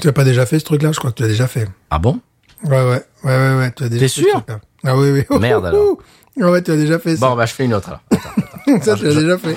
Tu l'as pas déjà fait ce truc-là Je crois que tu l'as déjà fait. Ah bon? Ouais, ouais, ouais, ouais, ouais. Tu as déjà T'es fait sûr? ce truc-là. Ah oui, oui. Merde, alors. Ah ouais, tu as déjà fait ça. Bon, bah je fais une autre alors. Attends. ça, tu l'as déjà fait.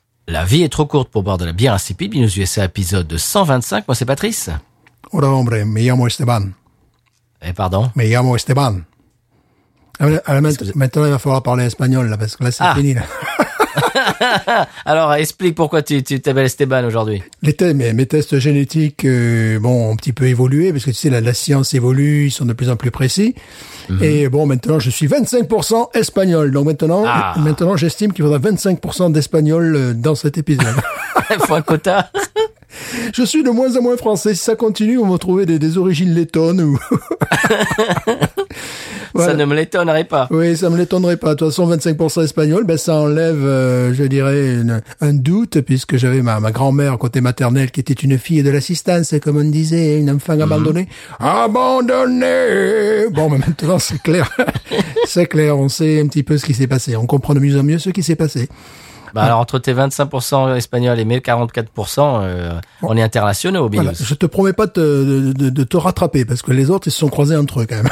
La vie est trop courte pour boire de la bière insipide. Binous USA épisode 125. Moi c'est Patrice. Hola, hombre. Me llamo Esteban. Eh pardon? Me llamo Esteban. Ah, maintenant, maintenant, il va falloir parler espagnol, là, parce que là, c'est Ah. fini, là. Alors explique pourquoi tu tu t'appelles Esteban aujourd'hui. Les tests, mes, mes tests génétiques, euh, bon, ont un petit peu évolué, parce que tu sais, la, la science évolue, ils sont de plus en plus précis. Mhm. Et bon, maintenant, je suis 25% espagnol. Donc maintenant, Ah. maintenant, j'estime qu'il faudra 25% d'espagnol euh, dans cet épisode. Il faut un quota. je suis de moins en moins français. Si ça continue, on va trouver des, des origines lettonnes ou... Voilà. Ça ne me l'étonnerait pas. Oui, ça me l'étonnerait pas. De toute façon, 25% espagnol, ben ça enlève, euh, je dirais, une- un doute, puisque j'avais ma, ma grand-mère côté maternelle qui était une fille de l'assistance, comme on disait, une enfant abandonnée. Abandonnée Bon, mais maintenant, c'est clair. c'est clair, on sait un petit peu ce qui s'est passé. On comprend de mieux en mieux ce qui s'est passé. Bah alors entre tes 25% espagnols et mes 44%, euh, on est internationaux au Binous. Voilà. Je te promets pas de, te- de, de te rattraper, parce que les autres, ils se sont croisés entre eux, quand même.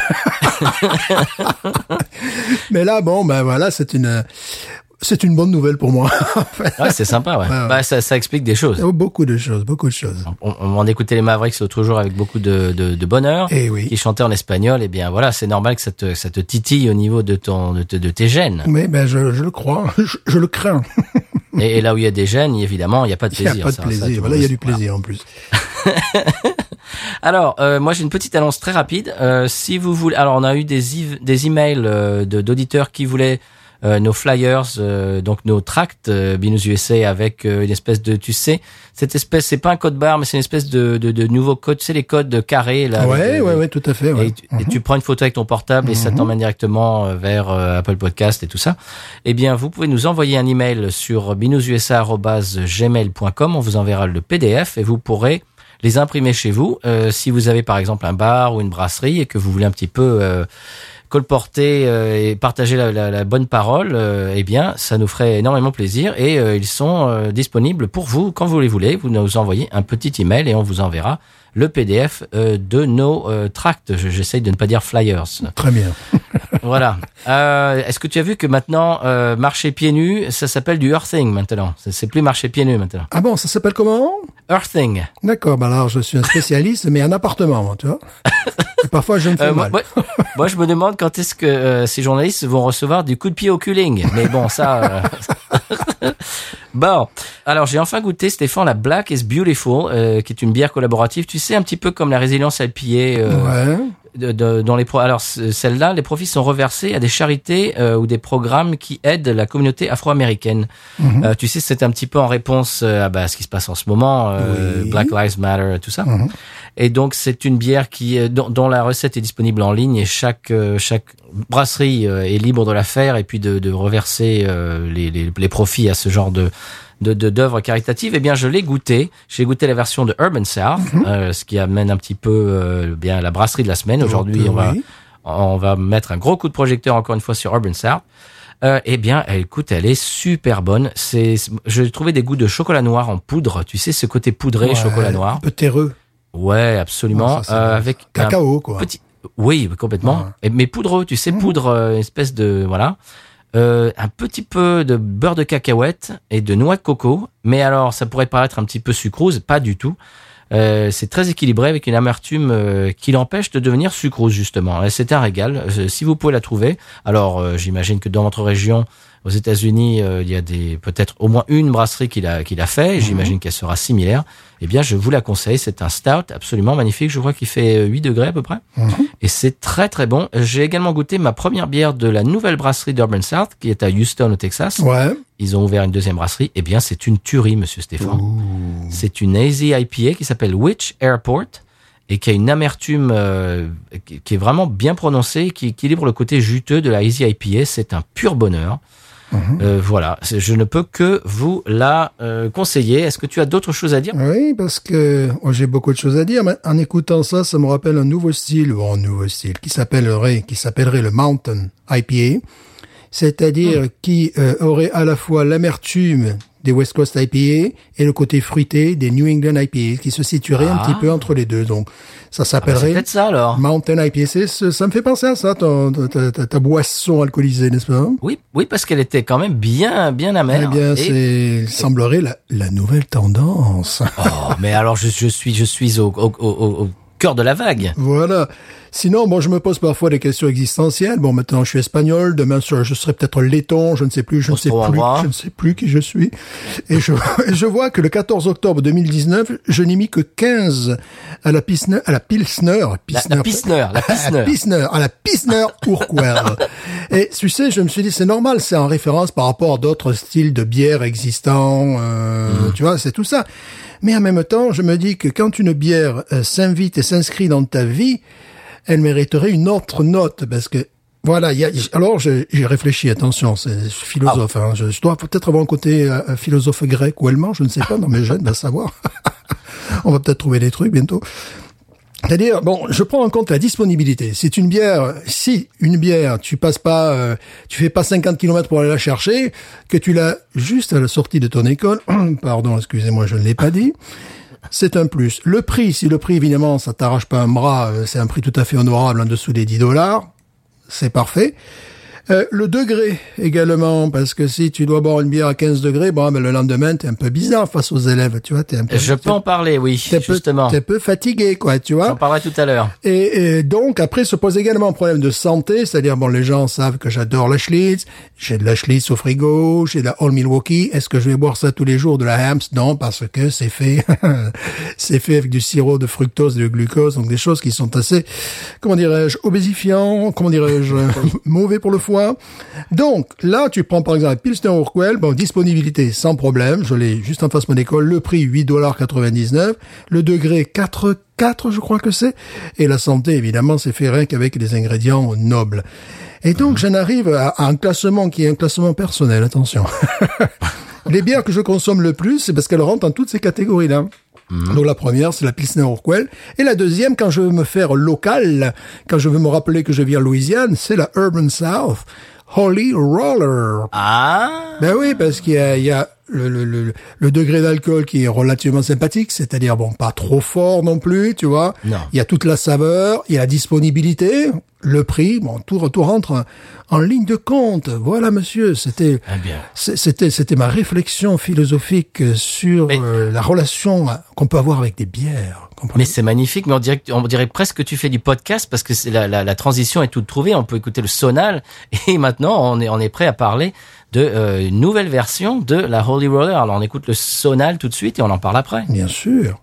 mais là, bon, ben voilà, c'est une... C'est une bonne nouvelle pour moi. Ouais, c'est sympa, ouais. ouais. Bah, ça, ça explique des choses. beaucoup de choses, beaucoup de choses. On, on écoutait les Mavericks l'autre jour avec beaucoup de, de, de bonheur. Eh oui. Qui chantaient en espagnol. Et bien voilà, c'est normal que ça te, ça te titille au niveau de ton, de, de tes gènes. Mais ben, je, je le crois, je, je le crains. et, et là où il y a des gènes, évidemment, il n'y a pas de Il n'y a plaisir. pas de ça, ça, plaisir. tout voilà, il y a du plaisir en plus. Alors, euh, moi j'ai une petite annonce très rapide. Euh, si vous voulez, alors on a eu des des emails euh, d'auditeurs qui voulaient nos flyers, euh, donc nos tracts euh, Binous USA avec euh, une espèce de, tu sais, cette espèce, c'est pas un code barre, mais c'est une espèce de, de, de nouveau code, tu sais les codes carrés là. ouais, avec, euh, ouais, ouais, tout à fait. Ouais. Mhm. Et, tu, et tu prends une photo avec ton portable et ça t'emmène directement euh, vers euh, Apple Podcast et tout ça. Eh bien, vous pouvez nous envoyer un email sur binoususa@gmail.com. On vous enverra le PDF et vous pourrez les imprimer chez vous. Euh, si vous avez par exemple un bar ou une brasserie et que vous voulez un petit peu euh, colporter euh, et partager la, bonne parole, euh, eh bien, ça nous ferait énormément plaisir et euh, ils sont disponibles pour vous quand vous les voulez. Vous nous envoyez un petit email et on vous enverra le PDF euh, de nos euh, tracts. Je- J'essaye de ne pas dire flyers. Très bien. voilà. Euh, Est-ce que tu as vu que maintenant marcher pieds nus, ça s'appelle du earthing maintenant? C'est- plus marcher pieds nus maintenant. Ah bon, ça s'appelle comment? Earthing. D'accord, ben alors je suis un spécialiste, mais en appartement, tu vois. Et parfois, je me fais moi, mal. moi- moi, je me demande quand est-ce que ces journalistes vont recevoir du coup de pied au culing. Mais bon, ça. bon, alors j'ai enfin goûté Stéphane la Black is Beautiful, euh, qui est une bière collaborative. Tu sais, un petit peu comme la résilience IPA. euh, Ouais. De, de- dans les pro alors celle-là les profits sont reversés à des charités euh, ou des programmes qui aident la communauté afro-américaine Mhm. Euh, tu sais c'est un petit peu en réponse euh, à bah, ce qui se passe en ce moment euh, Oui. Black Lives Matter tout ça Mhm. et donc c'est une bière qui dont, dont la recette est disponible en ligne et chaque euh, chaque brasserie euh, est libre de la faire et puis de, de reverser euh, les, les, les profits à ce genre de de de- d'œuvres caritatives, eh bien je l'ai goûté. J'ai goûté la version de Urban South, euh, ce qui amène un petit peu euh, bien la brasserie de la semaine. Aujourd'hui, on va on va mettre un gros coup de projecteur encore une fois sur Urban South. Euh, eh bien, elle, écoute, elle est super bonne. C'est, je trouvais des goûts de chocolat noir en poudre. Tu sais, ce côté poudré, Ouais, chocolat noir. Un peu terreux. Ouais, absolument. Ça, Euh, avec un Cacao, quoi. petit, oui, complètement. Ouais. Mais poudreux, tu sais, poudre, euh, une espèce de, voilà. Euh, un petit peu de beurre de cacahuète et de noix de coco. Mais alors, ça pourrait paraître un petit peu sucrose, pas du tout. Euh, c'est très équilibré avec une amertume euh, qui l'empêche de devenir sucrose justement. C'est un régal. Euh, si vous pouvez la trouver, alors euh, j'imagine que dans votre région, aux États-Unis, euh, il y a des peut-être au moins une brasserie qui l'a qui l'a fait. et J'imagine qu'elle sera similaire. Eh bien, je vous la conseille. C'est un stout absolument magnifique. Je crois qu'il fait euh, 8 degrés à peu près. Et c'est très très bon. J'ai également goûté ma première bière de la nouvelle brasserie d'Urban South, qui est à Houston au Texas. Ouais. Ils ont ouvert une deuxième brasserie. Eh bien, c'est une tuerie, monsieur Stéphane. C'est une Easy IPA qui s'appelle Witch Airport et qui a une amertume euh, qui qui est vraiment bien prononcée, qui équilibre le côté juteux de la Easy IPA. C'est un pur bonheur. Euh, voilà, je ne peux que vous la euh, conseiller. Est-ce que tu as d'autres choses à dire? Oui, parce que oh, j'ai beaucoup de choses à dire, mais en écoutant ça, ça me rappelle un nouveau style, bon, un nouveau style, qui s'appellerait, qui s'appellerait le Mountain IPA, c'est-à-dire qui euh, aurait à la fois l'amertume des West Coast IPA et le côté fruité des New England IPA, qui se situerait un Ah. petit peu entre les deux. Donc, ça Ah bah, s'appellerait peut-être ça alors. Mountain IPA. Ça me fait penser à ça, ta, ta- ta boisson alcoolisée, n'est-ce pas? Oui, oui, parce qu'elle était quand même bien, bien Eh amère. bien, Et- c'est, semblerait la, la nouvelle tendance. Oh, mais alors je, je suis, je suis au, au, au- au cœur de la vague. Voilà. Sinon, bon, je me pose parfois des questions existentielles. Bon, maintenant, je suis espagnol. Demain, je serai peut-être laiton. Je ne sais plus. Je ne sais plus. Je ne sais plus qui je suis. Et je, je vois que le 14 octobre 2019, je n'ai mis que 15 à la Pilsner, à la Pilsner. La, la Pilsner, la À la Pilsner. Pilsner, à la Pilsner Urquell. Et tu sais, je me suis dit, c'est normal, c'est en référence par rapport à d'autres styles de bière existants, euh, Mm. tu vois, c'est tout ça. Mais en même temps, je me dis que quand une bière euh, s'invite et s'inscrit dans ta vie, elle mériterait une autre note, parce que voilà, il y a, alors j'ai réfléchi, attention, c'est je suis philosophe, Ah. hein, je, je dois peut-être avoir un côté euh, philosophe grec ou allemand, je ne sais pas, dans mes gènes, va savoir. On va peut-être trouver des trucs bientôt. C'est-à-dire, bon, je prends en compte la disponibilité. C'est une bière, si une bière, tu passes pas, euh, tu fais pas 50 km pour aller la chercher, que tu l'as juste à la sortie de ton école, pardon, excusez-moi, je ne l'ai pas dit, c'est un plus. Le prix, si le prix, évidemment, ça t'arrache pas un bras, euh, c'est un prix tout à fait honorable en dessous des 10 dollars, c'est parfait. Euh, le degré également, parce que si tu dois boire une bière à 15 degrés, bon, ben, le lendemain, t'es un peu bizarre face aux élèves, tu vois, t'es un peu, Je peux en parler, oui, peu- justement. t'es un peu fatigué, quoi, tu vois. J'en parlerai tout à l'heure. Et, et donc, après, se pose également un problème de santé, c'est-à-dire, bon, les gens savent que j'adore la Schlitz, j'ai de la Schlitz au frigo, j'ai de la Old Milwaukee, est-ce que je vais boire ça tous les jours, de la Hams? Non, parce que c'est fait, c'est fait avec du sirop de fructose et de glucose, donc des choses qui sont assez, comment dirais-je, obésifiants, comment dirais-je, mauvais pour le foie. Donc, là, tu prends par exemple Pilsner Urquell, bon, disponibilité sans problème, je l'ai juste en face de mon école, le prix 8,99$, le degré 4 4, je crois que c'est. Et la santé, évidemment, c'est fait rien qu'avec des ingrédients nobles. Et donc, j'en arrive à, à un classement qui est un classement personnel, attention. Les bières que je consomme le plus, c'est parce qu'elles rentrent dans toutes ces catégories-là. Donc la première, c'est la Pilsner Urquell. Et la deuxième, quand je veux me faire local, quand je veux me rappeler que je vis en Louisiane, c'est la Urban South. Holy Roller. Ah Ben oui, parce qu'il y a, il y a le, le, le, le degré d'alcool qui est relativement sympathique, c'est-à-dire bon, pas trop fort non plus, tu vois. Non. Il y a toute la saveur, il y a la disponibilité, le prix, bon, tout, tout rentre en, ligne de compte. Voilà, monsieur, c'était, Eh c'était, c'était ma réflexion philosophique sur Mais- euh, la relation qu'on peut avoir avec des bières. Mais c'est magnifique, mais on dirait, on dirait presque que tu fais du podcast parce que c'est la, la, la transition est toute trouvée. On peut écouter le sonal et maintenant on est, on est prêt à parler de euh, une nouvelle version de la Holy Roller. Alors on écoute le sonal tout de suite et on en parle après. Bien sûr.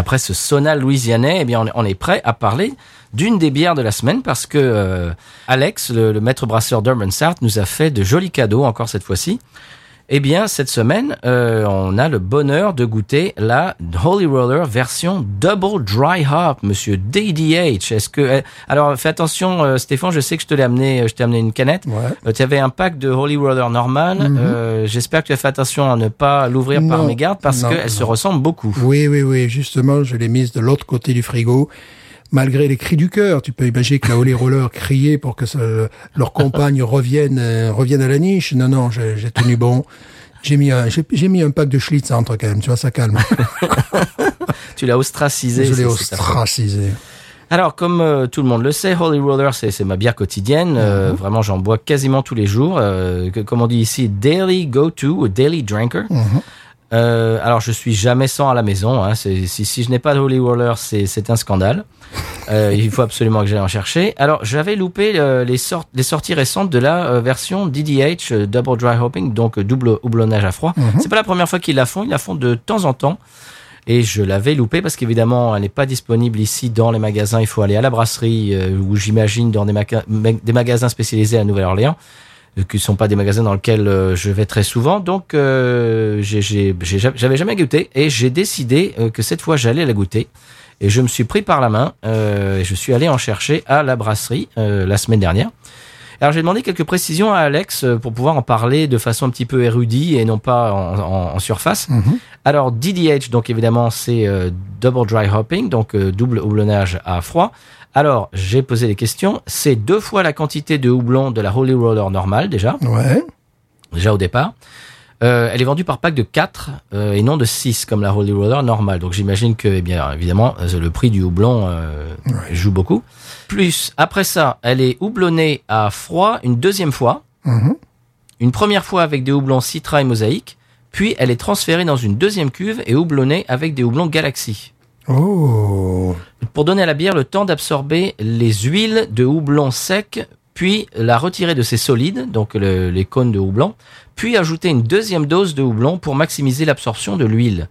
Après ce sonal louisianais, eh bien on est, prêt à parler d'une des bières de la semaine parce que euh, Alex, le, maître brasseur d'Urban South, nous a fait de jolis cadeaux encore cette fois-ci. Eh bien cette semaine, euh, on a le bonheur de goûter la Holy Roller version Double Dry Hop, Monsieur DDH. Est-ce que euh, alors fais attention, euh, Stéphane, je sais que je te l'ai amené, je t'ai amené une canette. Ouais. Euh, tu avais un pack de Holy Roller normal. Euh, J'espère que tu as fait attention à ne pas l'ouvrir par mégarde parce qu'elle se ressemble beaucoup. Oui, oui, oui. Justement, je l'ai mise de l'autre côté du frigo malgré les cris du cœur. Tu peux imaginer que la Holy Roller criait pour que ça- leur compagne revienne, euh, revienne à la niche. Non, non, j'ai tenu bon. J'ai mis un, j'ai mis un pack de Schlitz entre quand même. Tu vois, ça calme. Tu l'as ostracisé. Je l'ai ostracisé. Alors, comme euh, tout le monde le sait, Holy Roller, c'est ma bière quotidienne. Euh, vraiment, j'en bois quasiment tous les jours. Euh, que- comme on dit ici, daily go-to daily drinker. Euh, alors, je suis jamais sans à la maison. Hein. Si, si je n'ai pas de Holy Roller, c'est un scandale. Euh, il faut absolument que j'aille en chercher. Alors, j'avais loupé euh, les, sort- les sorties récentes de la euh, version DDH, euh, Double Dry Hopping, donc euh, double houblonnage à froid. C'est pas la première fois qu'ils la font. Ils la font de temps en temps. Et je l'avais loupé parce qu'évidemment, elle n'est pas disponible ici dans les magasins. Il faut aller à la brasserie euh, ou j'imagine dans des, maca- ma- des magasins spécialisés à Nouvelle-Orléans, qui ne sont pas des magasins dans lesquels euh, je vais très souvent. Donc, euh, j'avais jamais goûté et j'ai décidé euh, que cette fois, j'allais la goûter. Et je me suis pris par la main euh, et je suis allé en chercher à la brasserie euh, la semaine dernière. Alors j'ai demandé quelques précisions à Alex euh, pour pouvoir en parler de façon un petit peu érudite et non pas en, en- en surface. Alors DDH, donc évidemment c'est euh, double dry hopping, donc euh, double houblonnage à froid. Alors j'ai posé des questions. C'est deux fois la quantité de houblon de la Holy Roller normale déjà, Ouais. déjà au départ. Euh, elle est vendue par pack de 4 euh, et non de 6 comme la Holy Roller normale. Donc j'imagine que, eh bien évidemment, euh, le prix du houblon euh, joue beaucoup. Plus, après ça, elle est houblonnée à froid une deuxième fois. Mhm. Une première fois avec des houblons Citra et Mosaïque. Puis elle est transférée dans une deuxième cuve et houblonnée avec des houblons Galaxy. Oh. Pour donner à la bière le temps d'absorber les huiles de houblon sec, puis la retirer de ses solides, donc le- les cônes de houblon, puis ajouter une deuxième dose de houblon pour maximiser l'absorption de l'huile.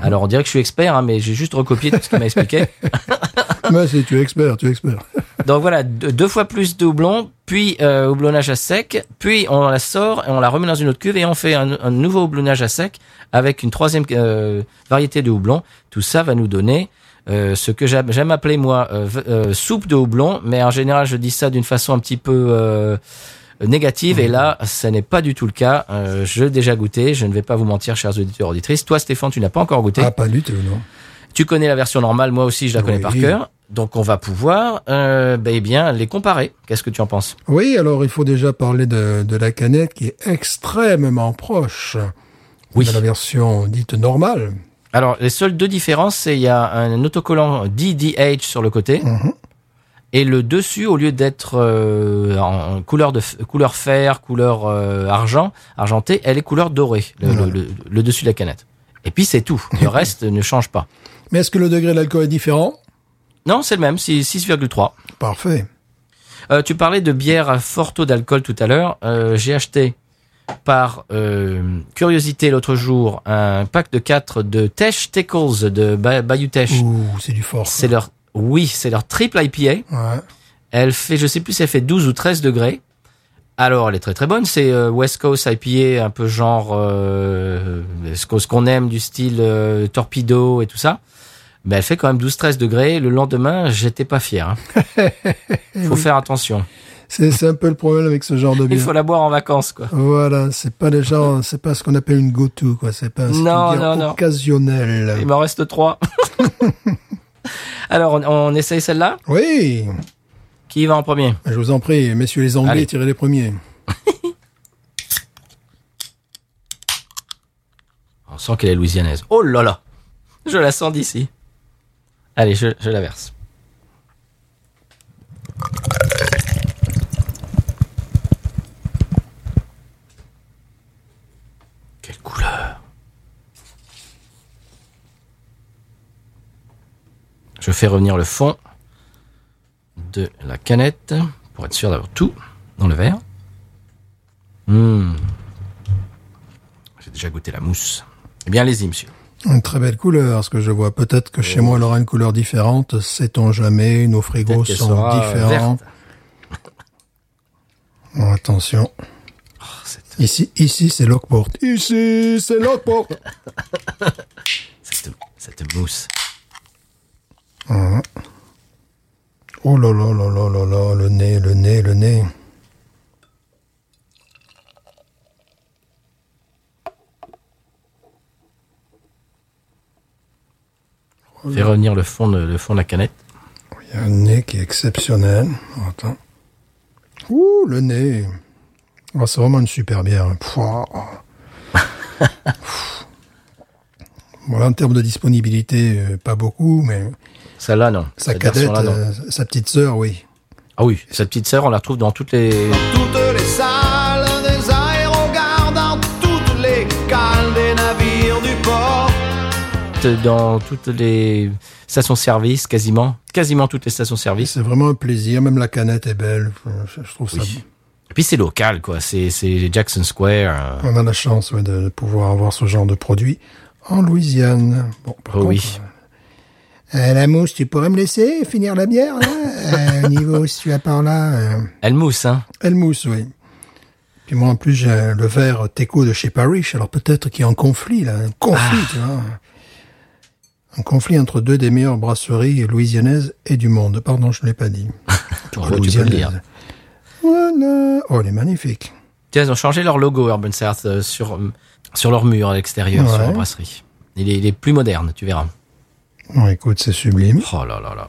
Alors on dirait que je suis expert, hein, mais j'ai juste recopié tout ce qu'il m'a expliqué. Mais c'est, tu es expert, tu es expert. Donc voilà, deux, fois plus de houblon, puis euh, houblonnage à sec, puis on la sort et on la remet dans une autre cuve et on fait un, un nouveau houblonnage à sec avec une troisième euh, variété de houblon. Tout ça va nous donner euh, ce que j'aime appeler moi euh, euh, soupe de houblon, mais en général je dis ça d'une façon un petit peu euh, négative et là ça n'est pas du tout le cas. Euh, je l'ai déjà goûté, je ne vais pas vous mentir, chers auditeurs auditrices. Toi Stéphane, tu n'as pas encore goûté? Ah, pas du tout, non. Tu connais la version normale, moi aussi je la connais Oui. par cœur. Donc on va pouvoir euh, ben, eh bien les comparer. Qu'est-ce que tu en penses? Oui, alors il faut déjà parler de, de la canette qui est extrêmement proche Oui. de la version dite normale. Alors les seules deux différences, c'est il y a un autocollant DDH sur le côté Mhm. et le dessus au lieu d'être euh, en couleur de couleur fer, couleur euh, argent, argenté, elle est couleur dorée, le, le- le- le dessus de la canette. Et puis c'est tout. Le reste ne change pas. Mais est-ce que le degré d'alcool est différent? Non, c'est le même, c'est 6,3. Parfait. Euh, tu parlais de bière à fort taux d'alcool tout à l'heure. Euh, J'ai acheté par euh, curiosité l'autre jour un pack de 4 de Tesh Tickles de Ba- Bayou Tesh. Ouh, c'est du fort. C'est leur oui, c'est leur triple IPA. Ouais. Elle fait je sais plus si elle fait 12 ou 13 degrés. Alors elle est très très bonne, c'est euh, West Coast IPA un peu genre euh, ce qu'on ce qu'on aime du style euh, torpedo et tout ça. Mais elle fait quand même 12-13 degrés. Le lendemain, j'étais pas fier. Hein. Faut faire attention. C'est, un peu le problème avec ce genre de Il bière. faut la boire en vacances, quoi. Voilà, c'est pas le genre, c'est pas ce qu'on appelle une go-to, quoi. C'est pas c'est une Non, bière non, non. occasionnelle. Il m'en reste trois. Alors, on, on essaye celle-là? Oui, Qui va en premier? Je vous en prie, messieurs les Anglais, Allez. tirez les premiers. On sent qu'elle est louisianaise. Oh là là Je la sens d'ici. Allez, je, je la verse. Quelle couleur Je fais revenir le fond de la canette pour être sûr d'avoir tout dans le verre. Hmm. J'ai déjà goûté la mousse. Eh bien, allez-y, monsieur. Une très belle couleur, ce que je vois. Peut-être que chez moi, elle aura une couleur différente. Sait-on jamais Nos frigos sont sera différents. Oh, attention. Oh, Ici, ici, c'est Lockport. Ici, c'est Lockport. cette, cette mousse. Oh là là là là là là, le nez, le nez, le nez. Fais revenir le fond de, le fond de la canette. Yeah. Un nez qui est exceptionnel. Attends. Ouh, le nez. Oh, c'est vraiment une super bière. Pouah. voilà, en termes de disponibilité, euh, pas beaucoup, mais Celle-là, non. sa Cette cadette, non. euh, sa petite sœur, oui. Ah oui, cette petite sœur, on la retrouve dans toutes les... toutes les salles dans toutes les stations-service, quasiment. Quasiment toutes les stations-service. C'est vraiment un plaisir. Même la canette est belle. Je, trouve ça. Et puis c'est local, quoi. C'est Jackson Square. euh, On a la chance ouais, de pouvoir avoir ce genre de produit en Louisiane. Bon, par Oh contre, oui. euh, la mousse, tu pourrais me laisser finir la bière là? Euh, Au niveau, si tu as par là. euh, Elle mousse, hein. Elle mousse, oui. Puis moi, en plus, j'ai le verre Teco de chez Parrish. Alors peut-être qu'il y a un conflit, là. Un conflit, Ah. tu vois. Un conflit entre deux des meilleures brasseries louisianaises et du monde. Pardon, je ne l'ai pas dit. Oh, tu peux le dire. Voilà. Oh, elle est magnifique. Tiens, ils ont changé leur logo Urban South euh, sur, euh, sur leur mur à l'extérieur, sur la brasserie. Il est, il est plus moderne, tu verras. Écoute, c'est sublime. Oh là là là.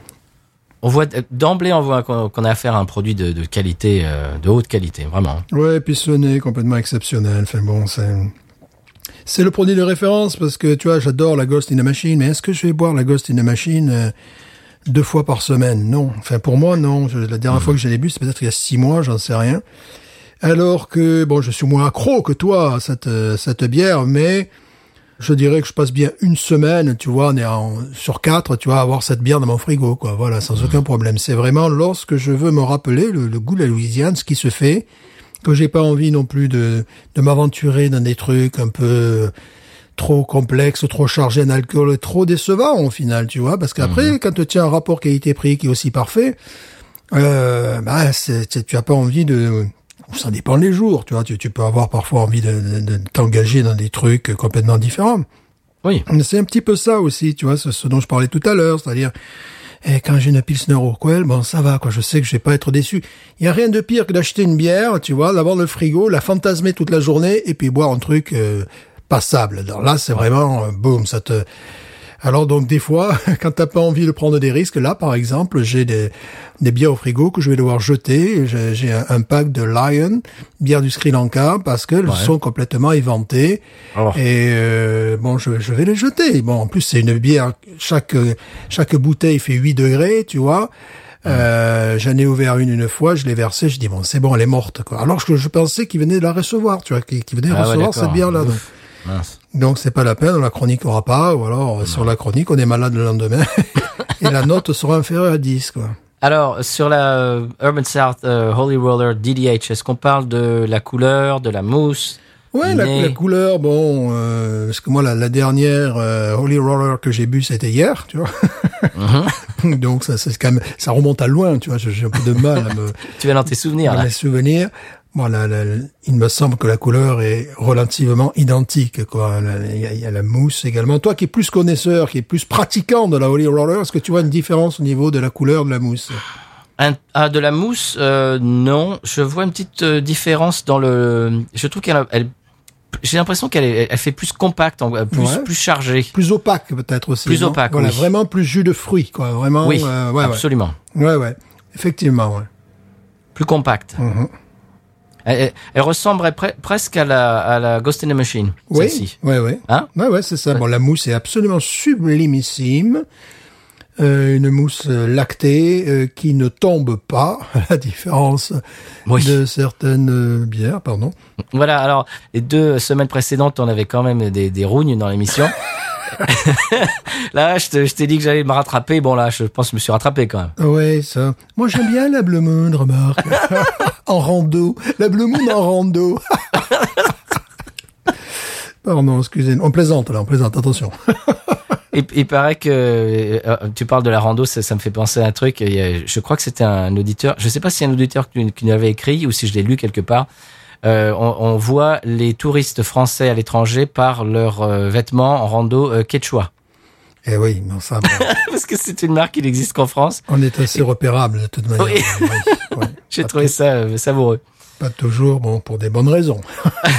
On voit, d'emblée, on voit qu'on qu'on a affaire à un produit de, de qualité, euh, de haute qualité, vraiment. Ouais, et puis ce nez complètement exceptionnel. Enfin bon, c'est c'est le produit de référence parce que tu vois, j'adore la Ghost in a Machine, mais est-ce que je vais boire la Ghost in a Machine euh, deux fois par semaine? Non. Enfin pour moi, non. Je- la dernière fois que je l'ai bu, c'est peut-être il y a six mois, j'en sais rien. Alors que bon, je suis moins accro que toi à cette euh, cette bière, mais je dirais que je passe bien une semaine, tu vois, on est en, sur quatre, tu vois, à avoir cette bière dans mon frigo, quoi. Voilà, sans aucun problème. C'est vraiment lorsque je veux me rappeler le, le goût de la Louisiane, ce qui se fait, que j'ai pas envie non plus de, de m'aventurer dans des trucs un peu trop complexes, trop chargés en alcool, trop décevants au final, tu vois, parce qu'après, quand tu as un rapport qualité-prix qui est aussi parfait, euh, bah, c'est- tu as pas envie de, ça dépend les jours, tu vois, tu, tu peux avoir parfois envie de, de- de t'engager dans des trucs complètement différents. Oui. C'est un petit peu ça aussi, tu vois, ce, ce dont je parlais tout à l'heure, c'est-à-dire, eh, quand j'ai une Pilsner Urquell, bon, ça va, quoi, je sais que je vais pas être déçu. Il y a rien de pire que d'acheter une bière, tu vois, l'avoir dans le frigo, la fantasmer toute la journée, et puis boire un truc euh, passable. Alors là, c'est vraiment, euh, boum, ça te... Alors donc des fois, quand t'as pas envie de prendre des risques, là par exemple, j'ai des, des bières au frigo que je vais devoir jeter. J'ai un, un pack de Lion, bière du Sri Lanka, parce qu'elles Ouais. sont complètement éventées. Oh. Et euh, bon, je, je vais les jeter. Bon, en plus c'est une bière. Chaque chaque bouteille fait 8 degrés, tu vois. Euh, J'en ai ouvert une une fois, je l'ai versée, je dis bon c'est bon, elle est morte. Quoi. Alors que je pensais qu'il venait de la recevoir, tu vois, qu'il venait Ah ouais, recevoir cette. Ouf. Donc, Mince. Donc c'est pas la peine, la chronique aura pas, ou alors sur la chronique on est malade le lendemain et la note sera inférieure à 10 quoi. Alors, sur la euh, Urban South euh, Holy Roller DDH, est-ce qu'on parle de la couleur, de la mousse? Ouais, la, couleur, bon, euh, parce que moi la, la dernière euh, Holy Roller que j'ai bu c'était hier, tu vois. Donc ça c'est quand même ça remonte à loin, tu vois. J'ai j'ai un peu de mal à me Tu vas dans tes souvenirs, à là. mes souvenirs. Bon, la- la- il me semble que la couleur est relativement identique. Quoi. Il y, a, il y a la mousse également. Toi qui es plus connaisseur, qui est plus pratiquant de la Holy Roller, est-ce que tu vois une différence au niveau de la couleur de la mousse? Un- ah, de la mousse, euh, non. Je vois une petite euh, différence dans le. Je trouve qu'elle, elle, j'ai l'impression qu'elle est- elle fait plus compacte, euh, plus, Ouais. plus chargée. Plus opaque peut-être aussi. Plus opaque, Voilà, oui. vraiment plus jus de fruits, quoi. Vraiment. oui, euh, ouais, absolument. Ouais, ouais. Effectivement, ouais. Plus compacte. Mhm. Elle- elle ressemblerait pre- presque à la, à la Ghost in the Machine, Oui, ouais, ouais. Hein Ouais, ouais, c'est ça. Bon, la mousse est absolument sublimissime. Euh, une mousse euh, lactée euh, qui ne tombe pas, à la différence Oui. de certaines euh, bières, pardon. Voilà, alors, les deux semaines précédentes, on avait quand même des, des rougnes dans l'émission. là, je te- je t'ai dit que j'allais me rattraper. Bon, là, je pense que je me suis rattrapé quand même. Ouais, ça. Moi, j'aime bien la Blue Moon, remarque. en rando. La Blue Moon en rando. Pardon, excusez-moi. On plaisante, là, on plaisante, attention. Il, il paraît que euh, tu parles de la rando, ça, ça me fait penser à un truc. Je crois que c'était un auditeur. Je sais pas si c'est un auditeur qui nous avait écrit ou si je l'ai lu quelque part. Euh, on, on voit les touristes français à l'étranger par leurs euh, vêtements en rando euh, quechua, Eh oui, mais ça, bon, parce que c'est une marque qui n'existe qu'en France. on est assez repérable, de toute manière. Oui. Oui, ouais. J'ai trouvé ça euh, savoureux. Pas toujours, bon, pour des bonnes raisons.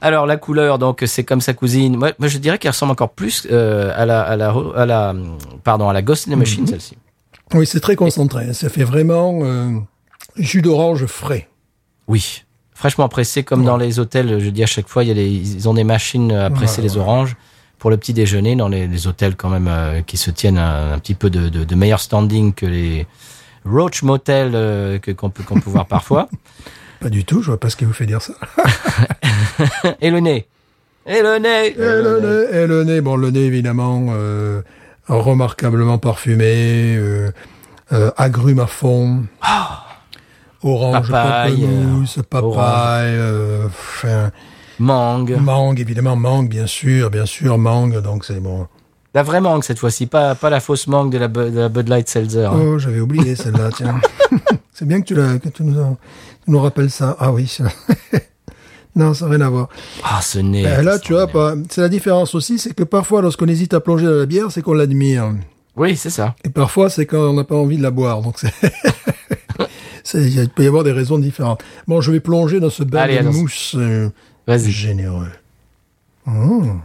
Alors la couleur, donc c'est comme sa cousine. Moi, moi, je dirais qu'elle ressemble encore plus euh, à la à la à la pardon à la Ghost in the Machine celle-ci. Oui, c'est très concentré. Ça fait vraiment euh, jus d'orange frais. Oui. Fraîchement pressé, comme dans les hôtels, je dis à chaque fois, il y a des, ils ont des machines à presser Ouais, les oranges pour le petit déjeuner dans les, les hôtels quand même euh, qui se tiennent un, un petit peu de, de, de meilleur standing que les Roach Motel euh, que qu'on peut qu'on peut voir parfois. Pas du tout, je vois pas ce qui vous fait dire ça. Et le nez. Et le nez. Et le nez, et le nez, bon, le nez évidemment euh, remarquablement parfumé, euh, agrumes à fond, orange, Papaye, euh, papaye, euh, enfin, Mangue. mangue évidemment, mangue bien sûr, bien sûr, mangue, donc c'est bon. La vraie mangue cette fois-ci, pas, pas la fausse mangue de la, Bu- de la Bud Light Seltzer. hein. Oh, j'avais oublié celle-là, tiens. c'est bien que tu, que tu nous, en- tu nous rappelles ça. Ah oui, ça- non, ça n'a rien à voir. Ah, ce nez. Ben, là, tu vois, pas- c'est la différence aussi, c'est que parfois, lorsqu'on hésite à plonger dans la bière, c'est qu'on l'admire. Oui, c'est ça. Et parfois, c'est quand on n'a pas envie de la boire. Donc, c'est- il peut y avoir des raisons différentes. Bon, je vais plonger dans ce bain Allez, de mousse euh, généreux. Mmh.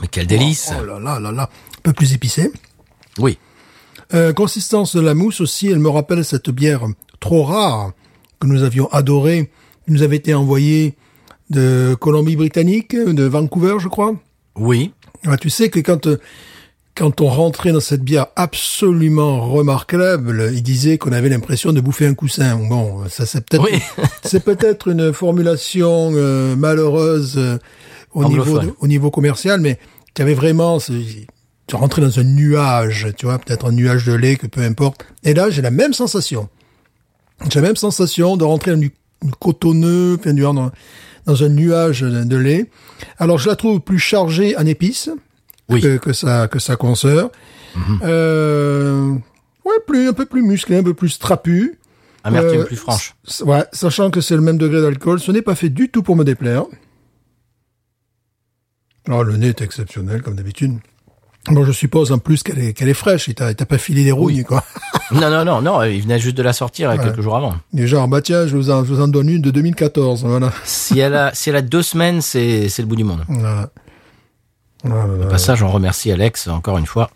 Mais quel délice. Oh là là là là, un peu plus épicé. Oui. Euh, consistance de la mousse aussi, elle me rappelle cette bière trop rare que nous avions adorée, qui nous avait été envoyée de Colombie-Britannique, de Vancouver, je crois. Oui. Ah, tu sais que quand euh, quand on rentrait dans cette bière absolument remarquable, il disait qu'on avait l'impression de bouffer un coussin. Bon, ça c'est peut-être Oui. c'est peut-être une formulation euh, malheureuse euh, au niveau de- au niveau commercial, mais tu avais vraiment tu rentrais dans un nuage, tu vois, peut-être un nuage de lait, que peu importe. Et là, j'ai la même sensation. J'ai la même sensation de rentrer dans du, du cotonneux, enfin, du- dans, un nuage de, lait. Alors, je la trouve plus chargée en épices Oui. que, que sa que sa consoeur. Euh, ouais, plus un peu plus musclé, un peu plus trapu. Amertume Euh, plus franche. Ouais, sachant que c'est le même degré d'alcool, ce n'est pas fait du tout pour me déplaire. Alors, le nez est exceptionnel, comme d'habitude. Bon, je suppose en plus qu'elle est, qu'elle est fraîche. Il t'a, il t'a pas filé des rouilles, quoi. Non, non, non, non, il venait juste de la sortir Ouais. quelques jours avant. Et genre, bah tiens, je vous en, je vous en donne une de 2014, voilà. Si elle a, si elle a deux semaines, c'est, c'est le bout du monde. Voilà. Voilà, Au passage, on remercie Alex encore une fois,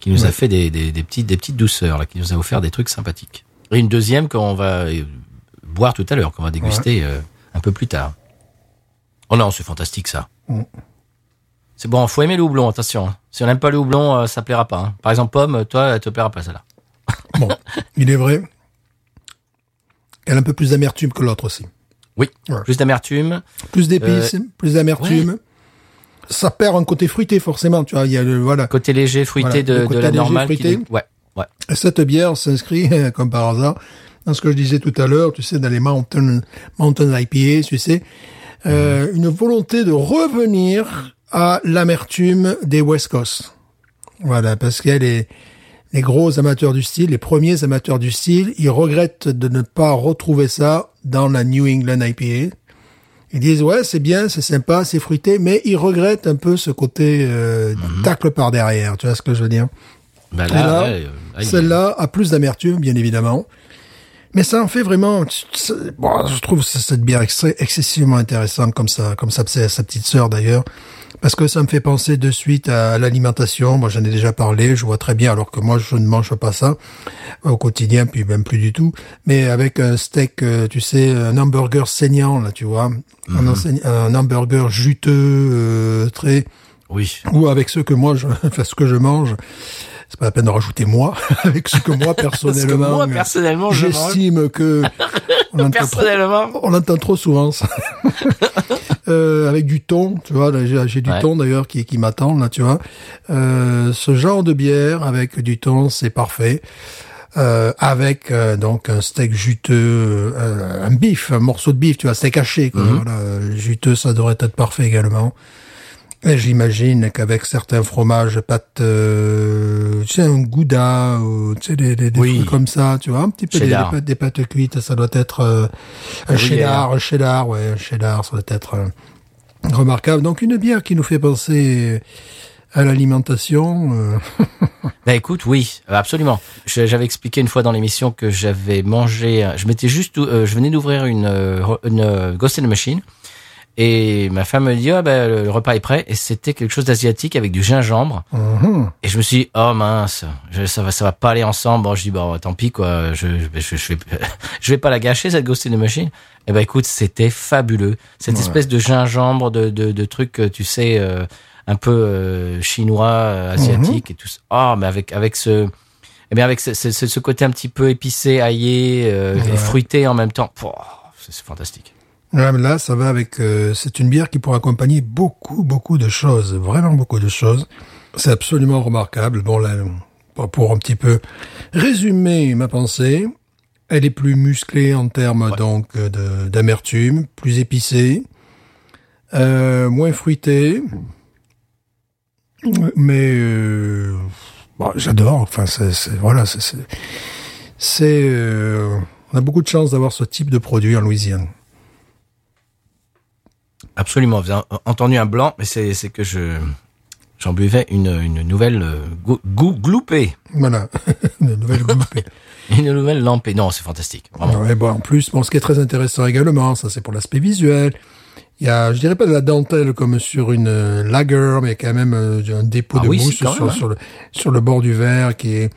qui nous a fait des, des, des petites, des petites douceurs, là, qui nous a offert des trucs sympathiques. Et une deuxième qu'on va euh, boire tout à l'heure, qu'on va déguster euh, un peu plus tard. Oh non, c'est fantastique ça. Mm. C'est bon, faut aimer le houblon, attention. Si on n'aime pas le houblon, euh, ça plaira pas. hein. Par exemple, pomme, toi, elle te plaira pas celle-là. Bon, il est vrai qu'elle a un peu plus d'amertume que l'autre aussi. Oui, Ouais. plus d'amertume. Plus d'épices, plus d'amertume. Ça perd un côté fruité, forcément, tu vois. Il y a le, voilà. Côté léger, fruité Voilà, de, de côté la léger, normale. qui fruité. dé- Ouais, ouais. Cette bière s'inscrit, comme par hasard, dans ce que je disais tout à l'heure, tu sais, dans les mountain, mountain IPA, tu sais, euh, une volonté de revenir à l'amertume des West Coast. Voilà, parce qu'elle est, les gros amateurs du style, les premiers amateurs du style, ils regrettent de ne pas retrouver ça dans la New England IPA. Ils disent ouais c'est bien, c'est sympa, c'est fruité, mais ils regrettent un peu ce côté euh, tacle par derrière. Tu vois ce que je veux dire? Et là, là, ouais, euh, celle-là a plus d'amertume, bien évidemment. Mais ça en fait vraiment, bon, je trouve cette bière excessivement intéressante comme ça, comme ça, c'est sa petite sœur d'ailleurs, parce que ça me fait penser de suite à l'alimentation. Moi, j'en ai déjà parlé, je vois très bien, alors que moi, je ne mange pas ça au quotidien, puis même plus du tout. Mais avec un steak, euh, tu sais, un hamburger saignant, là, tu vois, un, un hamburger juteux, euh, très Oui. ou avec ceux que moi je enfin ce que je mange c'est pas la peine de rajouter moi avec ce que moi Parce que personnellement moi, personnellement, j'estime que on trop, Personnellement. on entend trop souvent ça Euh, avec du thon tu vois j'ai du Ouais. thon d'ailleurs qui qui m'attend là tu vois euh, ce genre de bière avec du thon c'est parfait euh, avec euh, donc un steak juteux, euh, un bif, un morceau de bif, tu vois, steak haché, quoi. Mhm. Voilà, juteux, ça devrait être parfait également. Et j'imagine qu'avec certains fromages, pâtes, euh, tu sais, un gouda, ou, tu sais, des, des, des Oui. trucs comme ça, tu vois, un petit peu des, des Cheddar. pâtes, des pâtes cuites, ça doit être euh, un cheddar, un cheddar, ouais, un cheddar, ça doit être euh, remarquable. Donc une bière qui nous fait penser à l'alimentation. Bah écoute, oui, absolument. J'avais expliqué une fois dans l'émission que j'avais mangé, euh, je m'étais juste, euh, je venais d'ouvrir une, une Ghost in the Machine Et ma femme me dit, ah ben, le repas est prêt. Et c'était quelque chose d'asiatique avec du gingembre. Mhm. Et je me suis dit, oh mince, je- ça va, ça va pas aller ensemble. Bon, je dis, bon, tant pis, quoi. Je, je, vais, je vais pas la gâcher, cette Ghost in the Machine. Eh ben, écoute, c'était fabuleux. Cette Ouais. espèce de gingembre, de, de, de truc, euh, tu sais, euh, un peu euh, chinois, euh, asiatique et tout ça. Oh, mais avec, avec ce, eh bien, avec ce, ce, ce côté un petit peu épicé, aillé, euh, et Ouais. fruité en même temps. C'est fantastique. Là, ça va avec. euh, c'est une bière qui pourrait accompagner beaucoup, beaucoup de choses, vraiment beaucoup de choses. C'est absolument remarquable. Bon, là, pour- un petit peu résumer ma pensée, elle est plus musclée en termes donc euh, d'amertume, plus épicée, euh, moins fruitée, mais euh, bon, j'adore. Enfin, c'est c'est- voilà, c'est c'est c'est, euh, on a beaucoup de chance d'avoir ce type de produit en Louisiane. Absolument. Vous avez entendu un blanc, mais c'est que je j'en buvais une, une nouvelle euh, gou- gloupée. Voilà, une nouvelle gloupée. Une nouvelle lampée. Non, c'est fantastique. Ouais, bon, en plus, bon, ce qui est très intéressant également, ça c'est pour l'aspect visuel. Il y a, je dirais pas de la dentelle comme sur une euh, lager, mais il y a quand même euh, un dépôt Ah de oui, si, mousse quand sur, même, hein. sur le sur le bord du verre qui est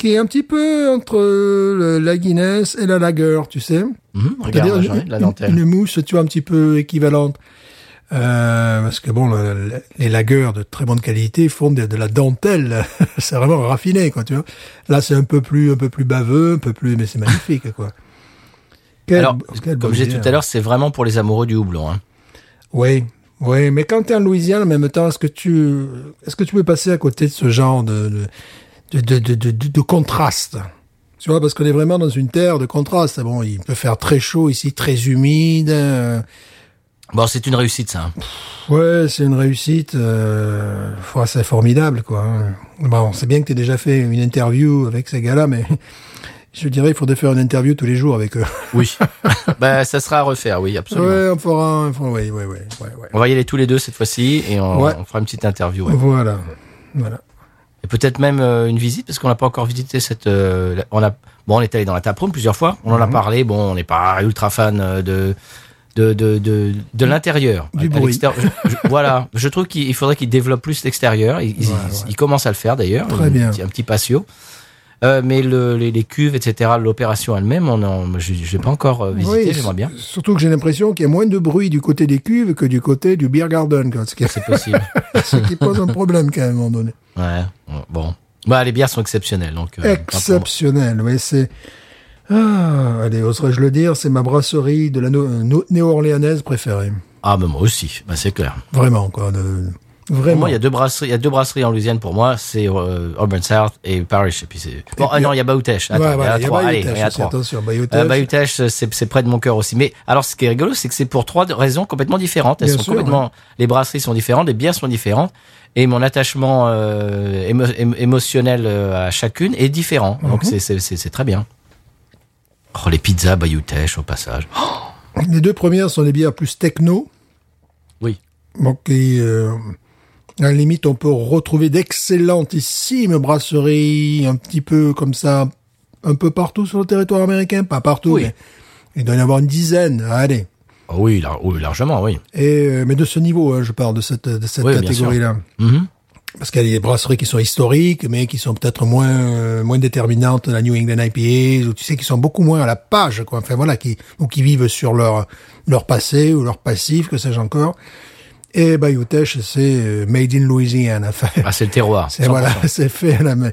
qui est un petit peu entre euh, la Guinness et la lager, tu sais. Mhm, regarde, une, la une- dentelle. une mousse, tu vois, un petit peu équivalente. Euh, parce que bon, le- le- les lagers de très bonne qualité font de, de la dentelle. c'est vraiment raffiné, quoi, tu vois. Là, c'est un peu plus, un peu plus baveux, un peu plus, mais c'est magnifique, quoi. Quelle- Alors, quelle comme bière. tout à l'heure, c'est vraiment pour les amoureux du houblon. Hein. Oui, oui, mais quand tu es en Louisiane, en même temps, est-ce que tu, est-ce que tu peux passer à côté de ce genre de, de, de, de, de, de- de contraste Tu vois, parce qu'on est vraiment dans une terre de contraste. Bon, il peut faire très chaud ici, très humide. Bon, c'est une réussite, ça. hein. Ouais, c'est une réussite. Euh, c'est formidable, quoi. hein. Bon, c'est bien que tu déjà fait une interview avec ces gars-là, mais je dirais il faudrait faire une interview tous les jours avec eux. Oui. bah, ça sera à refaire, oui, absolument. Ouais, on fera, fera- ouais, ouais, ouais, ouais, ouais. On va y aller tous les deux cette fois-ci et on, Ouais. on fera une petite interview. ouais. Voilà, voilà. Et peut-être même euh, une visite parce qu'on n'a pas encore visité cette. euh, on a bon, on est allé dans la taproom plusieurs fois. On en a Mhm. parlé. Bon, on n'est pas ultra fan euh, de de de de, de l'intérieur. Du bruit. l'extérieur, je- je- voilà. Je trouve qu'il il faudrait qu'il développe plus l'extérieur. Il, il- Ouais, il- ouais. il commence à le faire d'ailleurs. Très bien. Un petit patio. Euh, mais le, les, les cuves, etc., l'opération elle-même, on en, je je l'ai pas encore euh, visité. Oui, J'aimerais bien. Surtout que j'ai l'impression qu'il y a moins de bruit du côté des cuves que du côté du beer garden, quoi. Ce qui, C'est possible. ce qui pose un problème, quand même, à un moment donné. ouais. Bon. Bah, les bières sont exceptionnelles. Donc. euh, Exceptionnel, mais c'est... Ah, allez, oserais-je le dire, c'est ma brasserie de la no- no- néo-orléanaise préférée. Ah, mais moi aussi. Bah, c'est clair. Vraiment, quoi. de- Pour Vraiment. moi, il y a deux brasseries, il y a deux brasseries en Louisiane pour moi, c'est euh, Urban South et Parish. Et puis c'est bon, ah puis- non, il y a. Attends, Ouais, il y a il y a trois. Allez, Bayou il y en a aussi, trois. attention, Euh, Teche. Bayou-Teche, c'est c'est près de mon cœur aussi. Mais alors, ce qui est rigolo, c'est que c'est pour trois raisons complètement différentes. Elles Bien sont sûr, complètement, les brasseries sont différentes, les bières sont différentes, et mon attachement euh, émo- émo- émotionnel euh, à chacune est différent. Mhm. Donc c'est c'est c'est c'est très bien. Oh, les pizzas Bayou-Teche au passage. Les deux premières sont les bières plus techno. Oui. Donc, qui, euh, à la limite, on peut retrouver d'excellentissimes brasseries, un petit peu comme ça, un peu partout sur le territoire américain. Pas partout, Oui. mais il doit y en avoir une dizaine. Allez. Oh oui, lar- oui, largement, oui. Et, euh, mais de ce niveau, hein, je parle de cette, de cette Oui, catégorie-là. Mhm. Parce qu'il y a des brasseries qui sont historiques, mais qui sont peut-être moins euh, moins déterminantes, la New England IPAs, ou tu sais, qui sont beaucoup moins à la page, quoi. Enfin voilà, qui ou qui vivent sur leur leur passé ou leur passif, que sais-je encore. Et Bayou Teche, c'est euh, made in Louisiana. Enfin, Ah, c'est le terroir. c'est 100%. voilà, c'est fait à la main.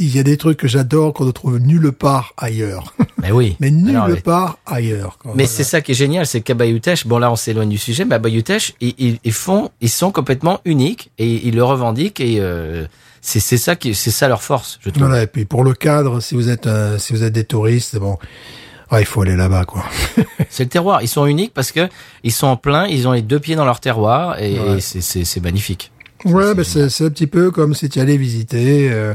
Il, y a des trucs que j'adore qu'on ne trouve nulle part ailleurs. Mais oui. mais nulle Alors, part ailleurs. quoi. Mais Voilà. c'est ça qui est génial, c'est qu'à Bayou-Teche, bon là on s'éloigne du sujet, mais à Bayou-Teche, ils, ils, ils font, ils sont complètement uniques et ils le revendiquent et euh, c'est c'est ça qui, c'est ça leur force, je trouve. Voilà, et puis pour le cadre, si vous êtes euh, si vous êtes des touristes, bon, ah, il faut aller là-bas, quoi. C'est le terroir. Ils sont uniques parce que ils sont en plein, ils ont les deux pieds dans leur terroir et, Ouais. et c'est magnifique. Ouais, ben c'est un petit peu comme si tu allais visiter euh,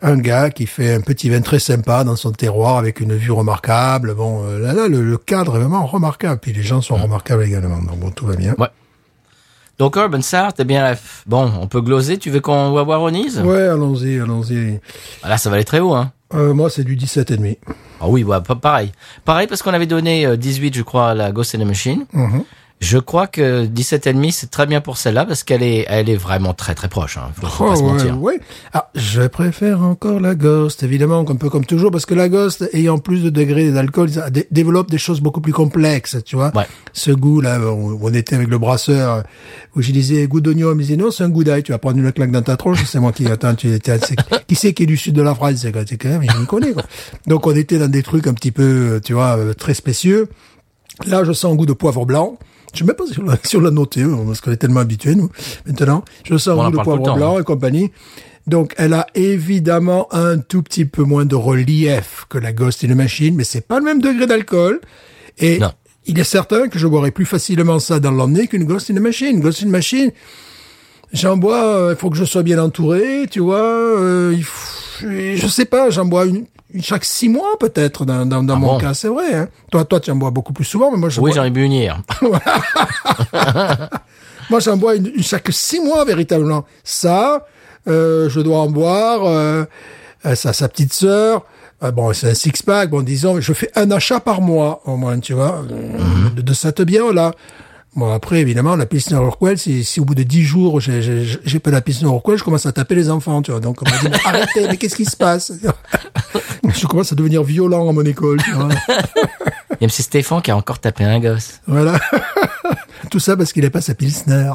un gars qui fait un petit vin très sympa dans son terroir avec une vue remarquable. Bon, euh, là, là, le, le cadre est vraiment remarquable. Puis les gens sont remarquables également. Donc bon, tout va bien. Ouais. Donc Urban South, eh bien, bon, on peut gloser. Tu veux qu'on va voir Onise Ouais, allons-y, allons-y. Ah, Là, ça va aller très haut, hein. Euh, moi, c'est du 17 et demi. Ah oui, pa- pareil. Pareil parce qu'on avait donné euh, 18, je crois, à la Ghost in the Machine. Mhm. Je crois que 17,5 c'est très bien pour celle-là parce qu'elle est, elle est vraiment très très proche. Hein. Faut, faut pas se Oh, ouais. Ah, je préfère encore la Ghost, évidemment, un peu comme toujours, parce que la Ghost, ayant plus de degrés d'alcool, développe des choses beaucoup plus complexes, tu vois. Ouais. Ce goût-là, on était avec le brasseur, où je disais goût d'oignon, il me disait non, c'est un goût d'ail, tu vas prendre une claque dans ta tronche, c'est moi qui, attends, tu étais, qui c'est qui est du sud de la France, c'est c'est quand même, il me connaît, quoi. Donc on était dans des trucs un petit peu, tu vois, euh, très spécieux. Là, je sens un goût de poivre blanc. Je ne sais même pas si on l'a- si on l'a noté, hein, parce qu'on est tellement habitués, nous, maintenant. Je sens On un en goût de parle tout le poivre temps, blanc hein. et compagnie. Donc, elle a évidemment un tout petit peu moins de relief que la Ghost in the Machine, mais c'est pas le même degré d'alcool. Et Non. il est certain que je boirais plus facilement ça dans l'emmener qu'une Ghost in the Machine. Ghost in the Machine, j'en bois, euh, il faut que je sois bien entouré, tu vois. euh, il faut- je sais pas, j'en bois une, une chaque six mois peut-être dans, dans, dans Ah mon bon cas, c'est vrai. Hein. Toi, toi, tu en bois beaucoup plus souvent, mais moi, je Oui, bois, j'en ai bu une hier. moi, j'en bois une, une chaque six mois véritablement. Ça, euh, je dois en boire. Euh, euh, ça, sa petite sœur. euh, bon, c'est un six pack. Bon, disons, je fais un achat par mois au moins, tu vois, euh, de, de cette bière là. Bon, après, évidemment, la Pilsner Urquell, si, si au bout de dix jours, j'ai, j'ai, j'ai pas la Pilsner Urquell, je commence à taper les enfants, tu vois. Donc, on m'a dit, mais arrêtez, mais qu'est-ce qui se passe? je commence à devenir violent à mon école, tu vois. Il y a M. Stéphane qui a encore tapé un gosse. Voilà. Tout ça parce qu'il n'a pas sa Pilsner.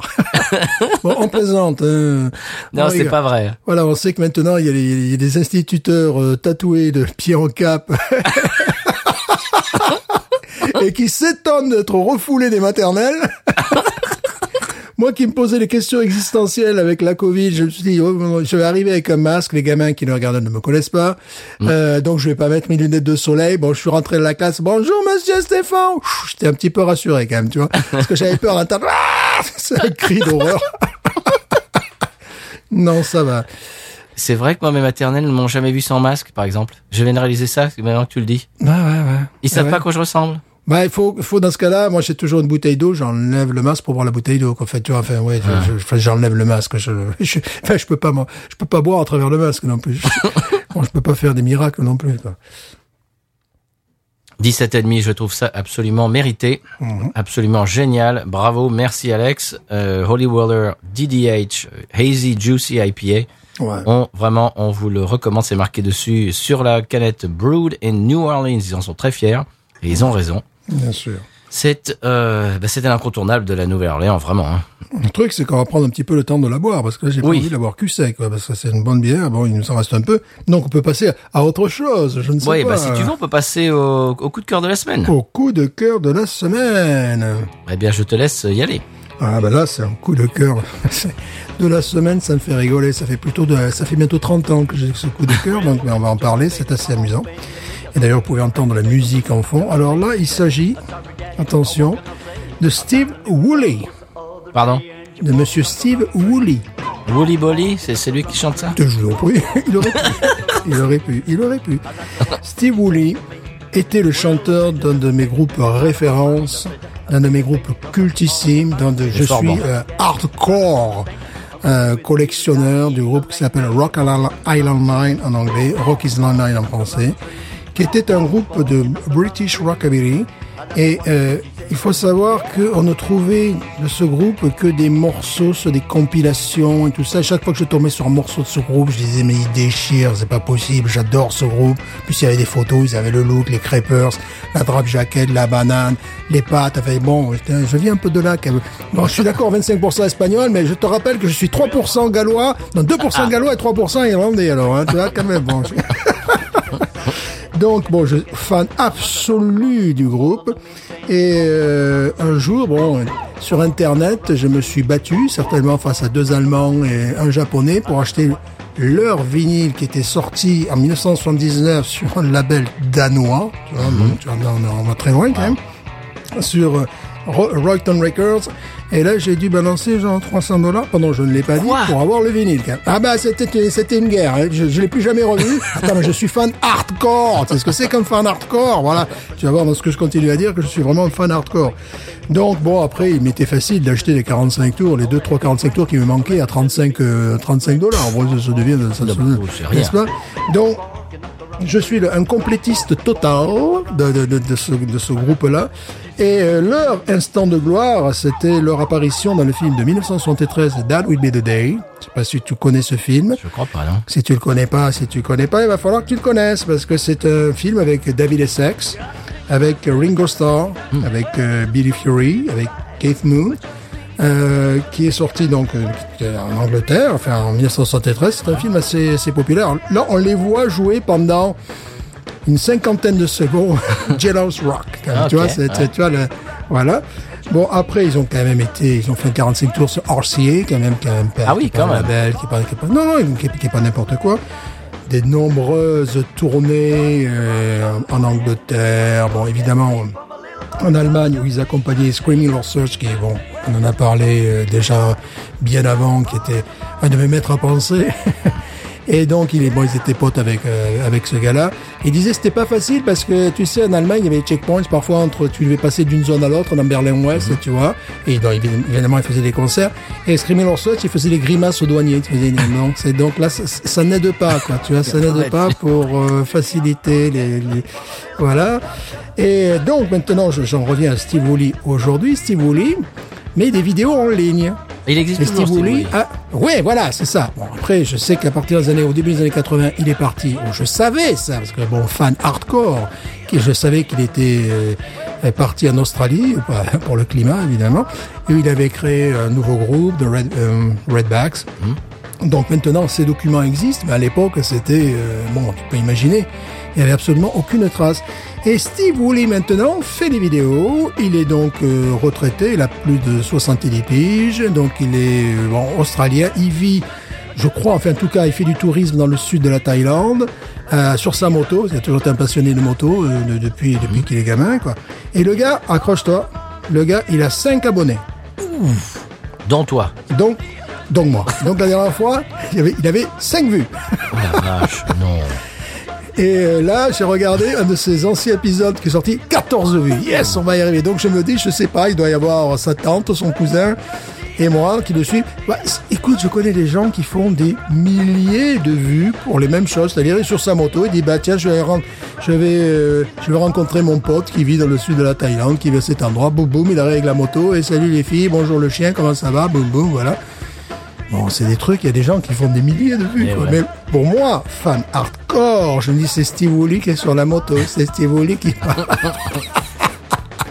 bon, on plaisante. Hein. Non, On c'est pas vrai. Voilà, on sait que maintenant, il y a, les- il y a des instituteurs euh, tatoués de pied en cap. Et qui s'étonnent d'être refoulés des maternelles. Moi qui me posais des questions existentielles avec la Covid, je me suis dit, oh, je vais arriver avec un masque, les gamins qui le regardent ne me connaissent pas, euh, donc je vais pas mettre mes lunettes de soleil. Bon, je suis rentré de la classe, bonjour monsieur Stéphane. J'étais un petit peu rassuré quand même, tu vois, parce que j'avais peur d'entendre, Ah c'est un cri d'horreur. non, ça va. C'est vrai que moi, mes maternelles ne m'ont jamais vu sans masque, par exemple. Je viens de réaliser ça, maintenant que tu le dis. Ouais, ouais, ouais. Ils savent Ouais, pas à quoi je ressemble. Bah, il faut, faut dans ce cas-là, moi j'ai toujours une bouteille d'eau, j'enlève le masque pour boire la bouteille d'eau. En fait, tu vois, enfin, ouais, je- j'enlève le masque. Je, je, enfin, je peux pas, moi, je peux pas boire à travers le masque non plus. bon, je peux pas faire des miracles non plus. Quoi. 17,5, je trouve ça absolument mérité, absolument génial. Bravo, merci Alex. Euh, Holy Water DDH Hazy Juicy IPA. Ouais. On vraiment, on vous le recommande. C'est marqué dessus sur la canette Brewed in New Orleans. Ils en sont très fiers et ils ont raison. Bien sûr. C'est euh, bah, c'est un incontournable de la Nouvelle-Orléans, vraiment. hein. Le truc, c'est qu'on va prendre un petit peu le temps de la boire, parce que là, j'ai pas Oui. envie de la boire cul sec, quoi, parce que c'est une bonne bière. Bon, il nous en reste un peu. Donc, on peut passer à autre chose. Je ne sais pas. bah si tu veux, on peut passer au, au coup de cœur de la semaine. Au coup de cœur de la semaine. Eh bien, je te laisse y aller. Ah ben là, c'est un coup de cœur. de la semaine, ça me fait rigoler. Ça fait plutôt de, ça fait bientôt 30 ans que j'ai ce coup de cœur, donc ben, on va en parler. C'est assez amusant. Et d'ailleurs, vous pouvez entendre la musique en fond. Alors là, il s'agit, attention, de Steve Woolley, Pardon? de Monsieur Steve Woolley. Woolly Bolly, c'est c'est lui qui chante ça? Je vous en prie, il aurait pu, il aurait pu, il aurait pu. Steve Woolley était le chanteur d'un de mes groupes références, d'un de mes groupes cultissimes, d'un de, je suis euh, hardcore euh, collectionneur du groupe qui s'appelle Rock Island Line en anglais, Rock Island Line en français, qui était un groupe de British Rockabilly. Et euh, il faut savoir qu'on ne trouvait de ce groupe que des morceaux sur des compilations et tout ça. Chaque fois que je tombais sur un morceau de ce groupe, je disais mais il déchire, c'est pas possible, j'adore ce groupe. Puis il y avait des photos, ils avaient le look, les crêpeurs, la drap jacket, la banane, les pâtes. Enfin bon, je viens un peu de là. Bon, je suis d'accord 25% espagnol, mais je te rappelle que je suis 3% gallois, non 2% gallois et 3% irlandais alors. Hein, tu vois quand même. Bon, donc bon, je suis fan absolu du groupe. Et euh, un jour, bon, sur Internet, je me suis battu, certainement face à deux Allemands et un Japonais, pour acheter leur vinyle qui était sorti en 1979 sur un label danois. Tu vois, donc, tu vois, on, va très loin quand même. Sur euh, Royton Records. Et là, j'ai dû balancer genre 300 dollars. Pardon, je ne l'ai pas dit Quoi pour avoir le vinyle. quand même. Ah bah, c'était c'était une guerre. hein. Je, je l'ai plus jamais revu. Attends, mais je suis fan hardcore. Sais ce que c'est comme fan hardcore Voilà. Tu vas voir dans ce que je continue à dire que je suis vraiment un fan hardcore. Donc bon, après, il m'était facile d'acheter les 45 tours, les 2, 3, 45 tours qui me manquaient à 35, euh, 35 dollars. Bon, ça, ça devient, ça, ça- c'est n'est-ce pas? Donc, je suis le- un complétiste total de, de, de, de ce, de ce groupe-là. Et euh, leur instant de gloire, c'était leur apparition dans le film de 1973, That Will Be the Day. Je sais pas si tu connais ce film. Je crois pas, non. Si tu le connais pas, si tu le connais pas, il va falloir que tu le connaisses parce que c'est un film avec David Essex, avec Ringo Starr, avec euh, Billy Fury, avec Keith Moon, euh, qui est sorti donc euh, en Angleterre, enfin en 1973. C'est un film assez, assez populaire. Là, on les voit jouer pendant une cinquantaine de secondes Jailhouse Rock. quand même, Ah, tu vois, c'est, ouais. tu vois, le- voilà. Bon, après, ils ont quand même été, ils ont fait 45 tours sur RCA, quand même, quand même. Ah oui, quand même. label, qui est pas, qui est pas- non, non, qui est, qui est pas n'importe quoi. Des nombreuses tournées euh, en Angleterre, bon, évidemment, en Allemagne, où ils accompagnaient Screaming Search, qui bon, on en a parlé euh, déjà bien avant, qui était un de mes maîtres à penser. Et donc, il est, bon, ils étaient potes avec, euh, avec ce gars-là. Il disait c'était pas facile parce que, tu sais, en Allemagne, il y avait des checkpoints parfois entre, tu devais passer d'une zone à l'autre dans Berlin-Ouest, tu vois. Et donc, évidemment, il faisait des concerts. Et Screaming Lord Search, il faisait des grimaces aux douaniers. Tu faisais, donc, c'est, donc là, ça, ça n'aide pas, quoi. Tu vois, ça n'aide pas pour euh, faciliter les, les- voilà. Et donc, maintenant, je- j'en reviens à Steve Woolley aujourd'hui. Steve Woolley met des vidéos en ligne. Il existe Et toujours, Steve Woolley, Woolley. ah, ouais, voilà, c'est ça. Bon, après, je sais qu'à partir des années, au début des années 80, il est parti. Bon, je savais ça, parce que bon, fan hardcore, je savais qu'il était euh, parti en Australie, pour le climat, évidemment. Et il avait créé un nouveau groupe, de Red, euh, Redbacks. Donc maintenant, ces documents existent, mais à l'époque, c'était, euh, bon, tu peux imaginer, il n'y avait absolument aucune trace. Et Steve Woolley, maintenant, fait des vidéos. Il est donc euh, retraité, il a plus de 70 piges, donc il est euh, bon, australien. Il vit, je crois, enfin en tout cas, il fait du tourisme dans le sud de la Thaïlande, euh, sur sa moto. Il a toujours été un passionné de moto euh, de- depuis, depuis qu'il est gamin, quoi. Et le gars, accroche-toi, le gars, il a 5 abonnés. Dont toi. Donc, donc moi. Donc la dernière fois, il avait, il avait 5 vues. Oh la vache, non. Et euh, là, j'ai regardé un de ces anciens épisodes qui est sorti, 14 vues. Yes, on va y arriver. Donc je me dis, je sais pas, il doit y avoir sa tante, son cousin et moi qui le suivent. Bah, écoute, je connais des gens qui font des milliers de vues pour les mêmes choses. C'est-à-dire, sur sa moto, il dit, bah tiens, je vais, je vais, euh, je vais rencontrer mon pote qui vit dans le sud de la Thaïlande, qui vit à cet endroit. Boum, boum, il arrive avec la moto et salut les filles, bonjour le chien, comment ça va? Boum, boum, voilà. Bon, c'est des trucs, il y a des gens qui font des milliers de vues. Eh quoi. ouais. Mais pour moi, fan hardcore, je me dis c'est Steve Woolley qui est sur la moto, c'est Steve Woolley qui parle.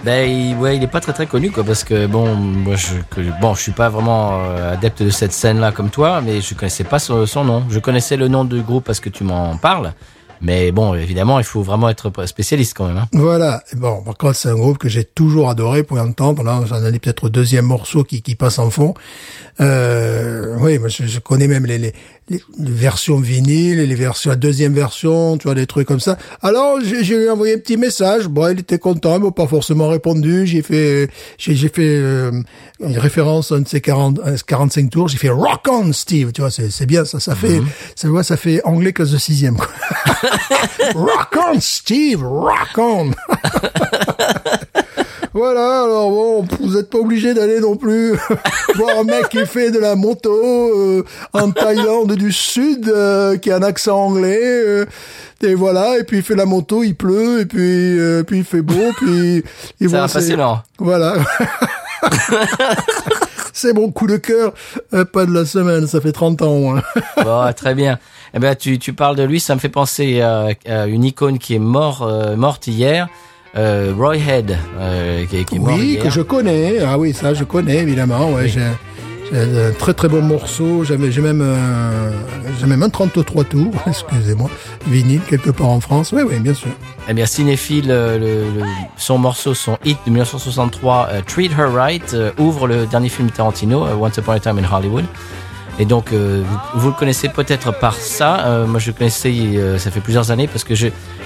Ben il, ouais, il est pas très très connu quoi parce que bon moi je que, bon je suis pas vraiment euh, adepte de cette scène là comme toi mais je connaissais pas son, son nom. Je connaissais le nom du groupe parce que tu m'en parles. Mais bon, évidemment, il faut vraiment être spécialiste quand même. Hein. Voilà. Bon, par contre, c'est un groupe que j'ai toujours adoré pour entendre. Là, j'en ai peut-être deuxième morceau qui, qui passe en fond. Euh, oui, moi, je, je connais même les, les, les versions vinyles, les versions, la deuxième version, tu vois, des trucs comme ça. Alors, j'ai j'ai lui envoyé un petit message. Bon, il était content, mais pas forcément répondu. J'ai fait, j'ai j'ai fait euh, une référence à un de ces 40, euh, 45 tours. J'ai fait Rock on, Steve. Tu vois, c'est c'est bien. Ça, ça fait, ça, ouais, ça fait anglais classe de sixième. quoi. rock on, Steve, rock on. Voilà, alors bon, vous n'êtes pas obligé d'aller non plus voir un mec qui fait de la moto euh, en Thaïlande du Sud, euh, qui a un accent anglais, euh, et voilà, et puis il fait la moto, il pleut, et puis euh, puis il fait beau, puis il Ça voit va passer lent. Voilà. C'est mon coup de cœur, euh, pas de la semaine, ça fait 30 ans. au moins. Bon, très bien. Eh ben, tu, tu parles de lui, ça me fait penser à, à une icône qui est mort, euh, morte hier, euh, Roy Head, euh, qui, est- qui est mort Oui, hier. que je connais. Ah oui, ça, je connais, évidemment. Ouais, j'ai, j'ai un très très bon morceau. J'avais, j'ai même, euh, j'ai même un 33 tours, excusez-moi, vinyle quelque part en France. Oui, oui, bien sûr. Eh bien, cinéphile, euh, le, le- son morceau, son hit de 1963, euh, Treat Her Right, ouvre le dernier film de Tarantino, Once Upon a Time in Hollywood. Et donc, euh, vous, vous le connaissez peut-être par ça. Euh, moi, je le connaissais, euh, ça fait plusieurs années, parce que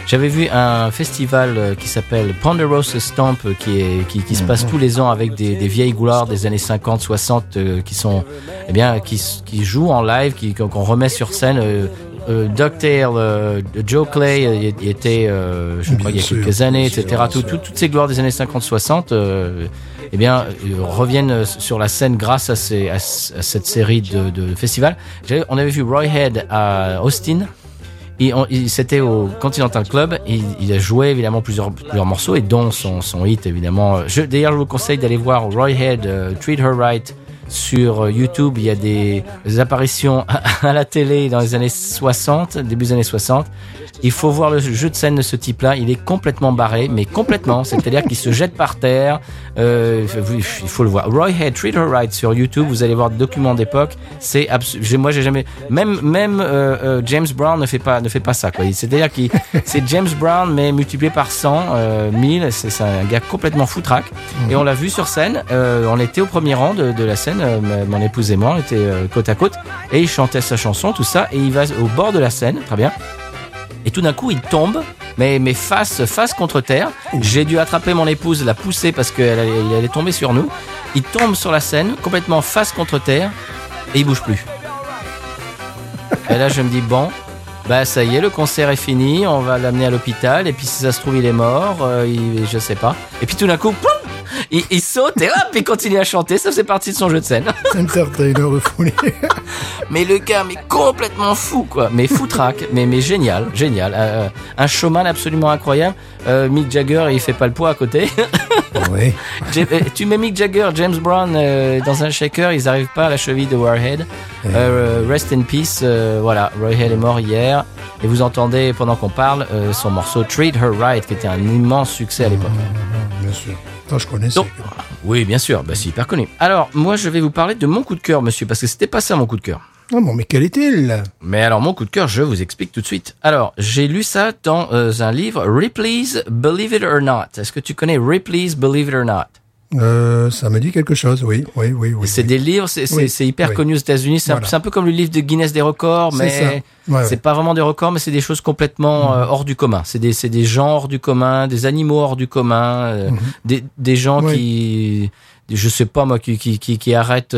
j'avais vu un festival euh, qui s'appelle Ponderosa Stomp, euh, qui, est, qui, qui se passe tous les ans avec des, des vieilles gloires des années 50, 60, euh, qui sont, eh bien, qui, qui jouent en live, qui, qu'on remet sur scène. Euh, euh, DuckTale, euh, Joe Clay, il il était, euh, je crois, il y a quelques années, etc. Tout- tout- toutes ces gloires des années 50-60, euh, eh bien, euh, reviennent euh, sur la scène grâce à, cette série de, festivals. On avait vu Roy Head à Austin. il- c'était au Continental Club. Il, a joué évidemment plusieurs, plusieurs morceaux et dont son, son hit évidemment. D'ailleurs, je vous conseille d'aller voir Roy Head euh, Treat Her Right sur YouTube. Il y a des, apparitions à, la télé dans les années 60, début des années 60. Il faut voir le jeu de scène de ce type-là. Il est complètement barré, mais complètement. C'est-à-dire qu'il se jette par terre. Euh, il faut le voir. Roy Head Treat Her Right sur YouTube. Vous allez voir des documents d'époque. C'est moi j'ai jamais même euh, euh, James Brown ne fait pas ne fait pas ça. C'est-à-dire qu'il c'est James Brown mais multiplié par 100 euh, 1000. C'est un gars complètement foutraque. Et on l'a vu sur scène. On était au premier rang de la scène. Euh, mon épouse et moi, on était euh, côte à côte et il chantait sa chanson tout ça et il va au bord de la scène. Très bien. Et tout d'un coup, il tombe, mais, mais face, face contre terre. J'ai dû attraper mon épouse, la pousser parce qu'elle allait, il allait tomber sur nous. Il tombe sur la scène, complètement face contre terre, et il bouge plus. Et là, je me dis, bon, bah ça y est, le concert est fini, on va l'amener à l'hôpital, et puis si ça se trouve, il est mort, euh, il, je sais pas. Et puis tout d'un coup, poum, il, il saute et hop, il continue à chanter, ça faisait partie de son jeu de scène. Entertainer folie. Mais le gars, mais complètement fou, quoi. Mais foutraque, mais, mais génial, génial. Euh, un showman absolument incroyable. Euh, Mick Jagger, il fait pas le poids à côté. oui. Euh, tu mets Mick Jagger, James Brown euh, dans un shaker, ils arrivent pas à la cheville de Warhead. Euh, rest in peace. voilà, Warhead est mort hier. Et vous entendez, pendant qu'on parle, son morceau Treat Her Right, qui était un immense succès à l'époque. Bien sûr. Je connaissais. Donc, oui, bien sûr, bah, c'est hyper connu. Alors, moi, je vais vous parler de mon coup de cœur, monsieur, parce que c'était pas ça mon coup de cœur. Ah bon, mais quel est-il? Mais alors mon coup de cœur, je vous explique tout de suite. Alors, j'ai lu ça dans euh, un livre, Ripley's Believe It or Not. Est-ce que tu connais Ripley's Believe It or Not? Euh, Ça me dit quelque chose, oui. Oui, oui, oui. C'est oui. des livres, c'est Oui, hyper connu aux États-Unis. C'est un- Voilà. c'est un, peu comme le livre de Guinness des records, mais Ouais, ouais. c'est pas vraiment des records, mais c'est des choses complètement euh, hors du commun. C'est des, des gens hors du commun, des animaux hors du commun, euh, des, des gens qui, je sais pas moi, qui, qui, qui, qui arrêtent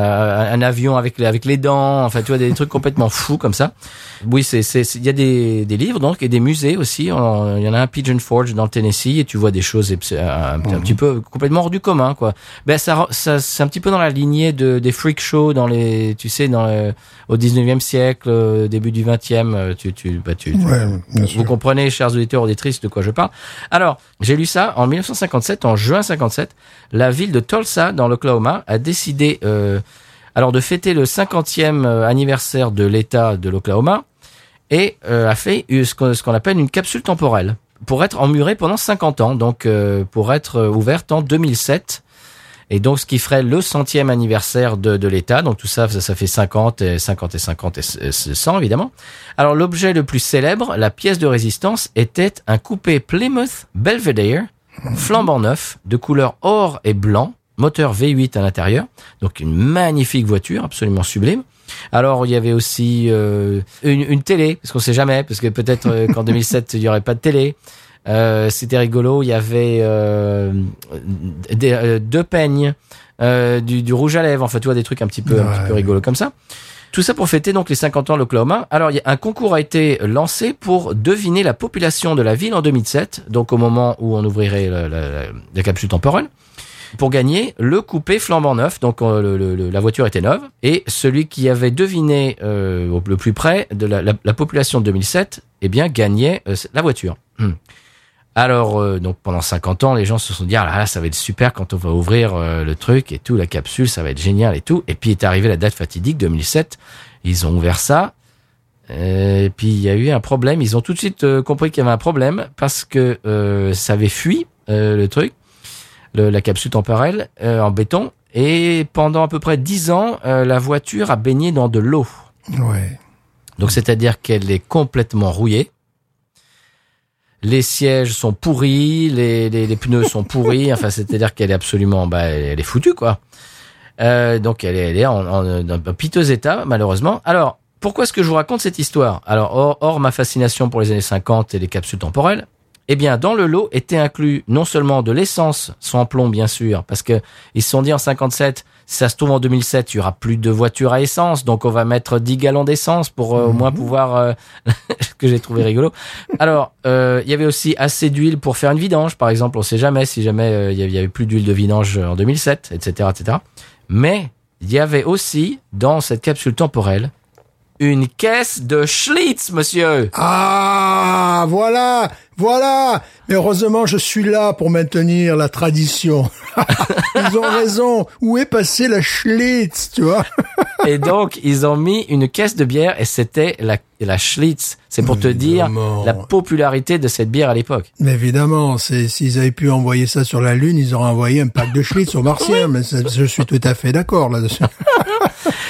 euh, euh, un avion avec les, avec les dents. Enfin, tu vois, des trucs complètement fous comme ça. Oui, c'est, c'est, il y a des, des livres donc et des musées aussi. Il y en a un Pigeon Forge dans le Tennessee et tu vois des choses abs- un, un petit peu complètement hors du commun, quoi. Ben ça, ça c'est un petit peu dans la lignée de des freak shows dans les, tu sais, dans le- au 19e siècle, euh, début du 20e. euh, Tu, tu, bah, tu, tu- Ouais, bien vous comprenez, chers auditeurs auditrices, de quoi je parle. Alors, j'ai lu ça en 1957, en juin 57. La ville de Tulsa, dans l'Oklahoma, a décidé euh, alors de fêter le 50e euh, anniversaire de l'État de l'Oklahoma et euh, a fait euh, ce qu'on appelle une capsule temporelle pour être emmurée pendant 50 ans, donc euh, pour être euh, ouverte en 2007. Et donc, ce qui ferait le centième anniversaire de, de l'État. Donc, tout ça, ça, ça fait 50 et 50 et 50 et 100, évidemment. Alors, l'objet le plus célèbre, la pièce de résistance, était un coupé Plymouth Belvedere, flambant neuf, de couleur or et blanc, moteur V8 à l'intérieur. Donc, une magnifique voiture, absolument sublime. Alors, il y avait aussi euh, une, une télé, parce qu'on sait jamais, parce que peut-être euh, qu'en 2007, il y aurait pas de télé. Euh, C'était rigolo. Il y avait des, deux peignes, du, du rouge à lèvres, enfin, tu vois, des trucs un petit peu, un Ouais. petit peu rigolos comme ça. Tout ça pour fêter donc les 50 ans de l'Oklahoma. Alors, un concours a été lancé pour deviner la population de la ville en 2007, donc au moment où on ouvrirait la- la capsule temporelle, pour gagner le coupé flambant neuf. Donc, euh, le- le- la voiture était neuve et celui qui avait deviné euh, le plus près de la, la- la population de 2007, eh bien, gagnait euh, la voiture. Hmm. Alors, euh, donc pendant 50 ans, les gens se sont dit, ah là, là, ça va être super quand on va ouvrir euh, le truc et tout, la capsule, ça va être génial et tout. Et puis est arrivée la date fatidique 2007. Ils ont ouvert ça. Euh, Et puis il y a eu un problème. Ils ont tout de suite euh, compris qu'il y avait un problème parce que euh, ça avait fui le truc, le- la capsule temporelle euh, en béton. Et pendant à peu près 10 ans, euh, la voiture a baigné dans de l'eau. Ouais. Donc c'est-à-dire qu'elle est complètement rouillée. Les sièges sont pourris, les, les, les pneus sont pourris. Enfin, c'est-à-dire qu'elle est absolument, bah, elle, est foutue quoi. Euh, donc elle est, elle est en, en, en piteux état malheureusement. Alors pourquoi est-ce que je vous raconte cette histoire? Alors hors, hors ma fascination pour les années 50 et les capsules temporelles, eh bien dans le lot était inclus non seulement de l'essence sans plomb bien sûr, parce que ils se sont dit en 57 si ça se trouve en 2007, il y aura plus de voitures à essence, donc on va mettre 10 gallons d'essence pour euh, au moins pouvoir euh, ce que j'ai trouvé rigolo. Alors, euh, il y avait aussi assez d'huile pour faire une vidange, par exemple. On sait jamais si jamais euh, il y avait plus d'huile de vidange en 2007, etc., etc. Mais il y avait aussi dans cette capsule temporelle une caisse de Schlitz, monsieur. Ah, voilà, voilà. Mais heureusement, je suis là pour maintenir la tradition. Ils ont raison. Où est passé la Schlitz, tu vois? Et donc, ils ont mis une caisse de bière et c'était la, la Schlitz. C'est pour te dire la popularité de cette bière à l'époque. Mais évidemment, c'est s'ils avaient pu envoyer ça sur la Lune, ils auraient envoyé un pack de Schlitz aux Martiens. Mais je suis tout à fait d'accord là-dessus.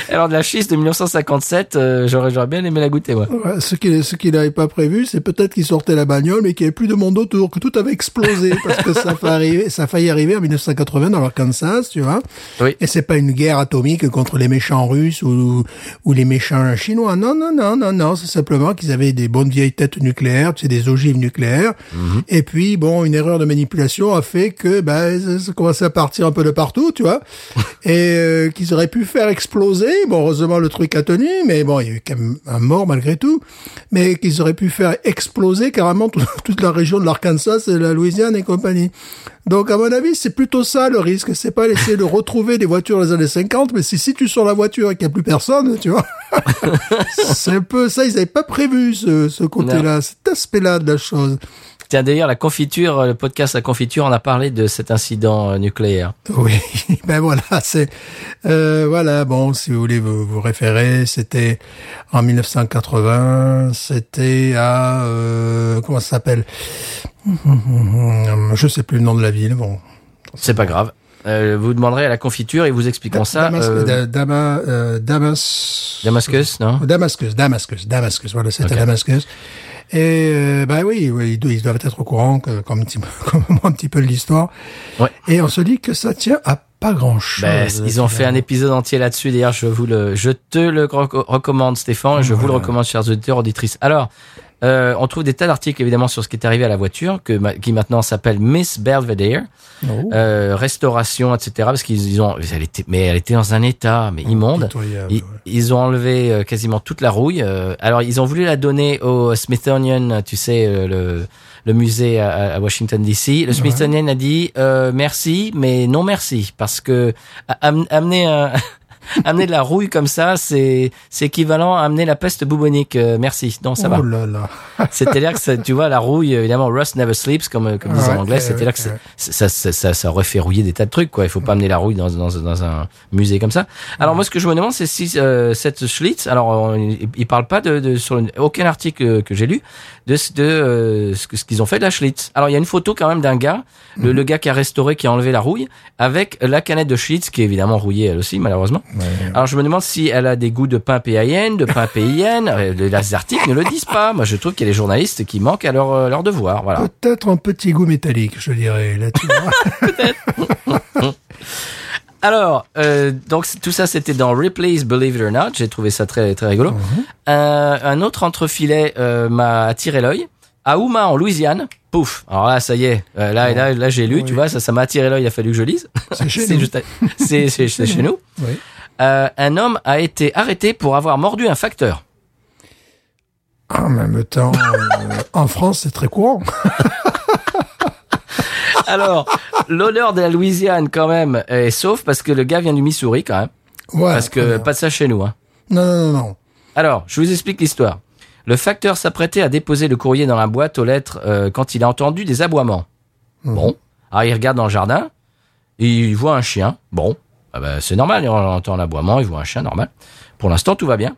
Alors, de la Schlitz de 1957, euh, j'aurais, j'aurais bien aimé la goûter. Ouais, ce qu'il ce qu'il n'avait pas prévu, c'est peut-être qu'il sortait la bagnole, mais qu'il n'y avait plus de monde autour, que tout avait explosé, parce que ça, fait arriver, ça a failli arriver en 1980 dans l'Arkansas, tu vois. Oui. Et c'est pas une guerre atomique contre les méchants russes ou, ou les méchants chinois. Non, non, non, non, non. C'est simplement qu'ils avaient des bonnes vieilles têtes nucléaires, tu sais, des ogives nucléaires. Et puis, bon, une erreur de manipulation a fait que, ben, ça, ça commençait à partir un peu de partout, tu vois. Et euh, qu'ils auraient pu faire exploser. Bon, heureusement, le truc a tenu, mais bon, il y a eu quand même un mort malgré tout. Mais qu'ils auraient pu faire exploser carrément tout- toute la région de l'Arkansas et la Louisiane et compagnie. Donc, à mon avis, c'est plutôt ça le risque. C'est pas essayer de retrouver des voitures des années 50, mais c'est si tu sur la voiture et qu'il n'y a plus personne, tu vois. c'est un peu ça. Ils n'avaient pas prévu ce, ce côté-là, cet aspect-là de la chose. Tiens, d'ailleurs, la confiture, le podcast La Confiture, on a parlé de cet incident euh, nucléaire. Oui, ben voilà, c'est euh, voilà. Bon, si vous voulez vous, vous référer, c'était en 1980, c'était à euh, comment ça s'appelle? Je sais plus le nom de la ville. Bon, C'est pas grave. Euh, vous demanderez à la confiture et vous expliquons ça. Damas, euh, Da- Dama- euh, Damas, Damascus, non? Damascus, Damascus, Damascus. Voilà, c'était Ok. Damascus. Et euh, bah oui, oui, ils doivent- être au courant, que, comme, un petit, comme un petit peu de l'histoire. Ouais. Et on se dit que ça tient à pas grand chose. Ben, ils ont fait un épisode entier là-dessus. D'ailleurs, je vous le, je te le reco- recommande, Stéphane, et je vous le recommande, chers auditeurs, auditrices. Alors, euh, on trouve des tas d'articles évidemment sur ce qui est arrivé à la voiture, que qui maintenant s'appelle Miss Belvedere, Oh. euh, restauration, etc. Parce qu'ils ils ont, elle était, mais elle était dans un état mais immonde. pitoyable, Ils, ouais. ils ont enlevé euh, quasiment toute la rouille. euh, alors, ils ont voulu la donner au Smithsonian, tu sais, euh, le, le musée à, à Washington D.C. Le Smithsonian a dit euh, merci, mais non merci, parce que amener un amener de la rouille comme ça, c'est c'est équivalent à amener la peste bubonique. euh, merci, non, ça va. Là là. Que ça, tu vois la rouille, évidemment, rust never sleeps, comme comme disent Ouais, en anglais. ouais, C'était là que ouais. ça, ça, ça, ça aurait fait rouiller des tas de trucs, quoi. Il faut pas amener la rouille dans, dans, dans un musée comme ça. Alors moi, ce que je me demande, c'est si euh, cette Schlitz, alors on- il, parle pas de, de sur une- aucun article que j'ai lu de ce- de euh, ce qu'ils ont fait de la Schlitz. Alors il y a une photo quand même d'un gars, le, le gars qui a restauré, qui a enlevé la rouille, avec la canette de Schlitz qui est évidemment rouillée elle aussi, malheureusement. Alors je me demande si elle a des goûts de pain PAIN, de pain PIN. Euh, Les articles ne le disent pas. Moi, je trouve qu'il y a des journalistes qui manquent à leur, euh, leur devoir. Voilà. Peut-être un petit goût métallique, je dirais. Là, tu vois. Alors, euh, donc tout ça, c'était dans Ripley's Believe It or Not. J'ai trouvé ça très très rigolo. Euh, un autre entrefilet euh, m'a attiré l'œil. À Houma, en Louisiane. Pouf. Alors là, ça y est. Euh, là, là, là, j'ai lu. Oui. Tu vois, ça, ça m'a attiré l'œil. Il a fallu que je lise. C'est chez nous. c'est chez nous. Euh, un homme a été arrêté pour avoir mordu un facteur. En même temps, euh, en France, c'est très courant. Alors, l'honneur de la Louisiane, quand même, est sauf parce que le gars vient du Missouri, quand même. Ouais. Parce que pas de ça chez nous, hein. Non, non, non, non. Alors, je vous explique l'histoire. Le facteur s'apprêtait à déposer le courrier dans la boîte aux lettres euh, quand il a entendu des aboiements. Bon. Alors, il regarde dans le jardin, il voit un chien. Bon. Ah ben, c'est normal, il entend l'aboiement, il voit un chien, normal. Pour l'instant, tout va bien.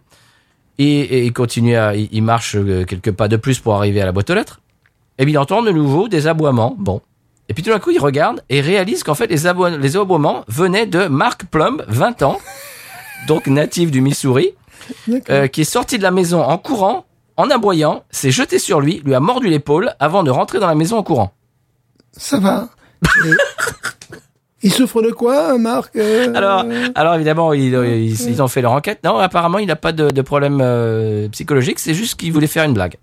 Et, et il continue à, il, marche euh, quelques pas de plus pour arriver à la boîte aux lettres. Et puis, il entend de nouveau des aboiements. Bon. Et puis, tout d'un coup, il regarde et réalise qu'en fait, les, abo- les aboiements venaient de Mark Plumb, 20 ans, donc natif du Missouri, euh, qui est sorti de la maison en courant, en aboyant, s'est jeté sur lui, lui a mordu l'épaule avant de rentrer dans la maison en courant. Ça va. Et- Il souffre de quoi, Marc euh, Alors, alors évidemment, ils, euh, ils, ils ont fait leur enquête. Non, apparemment, il n'a pas de, de problème euh, psychologique. C'est juste qu'il voulait faire une blague.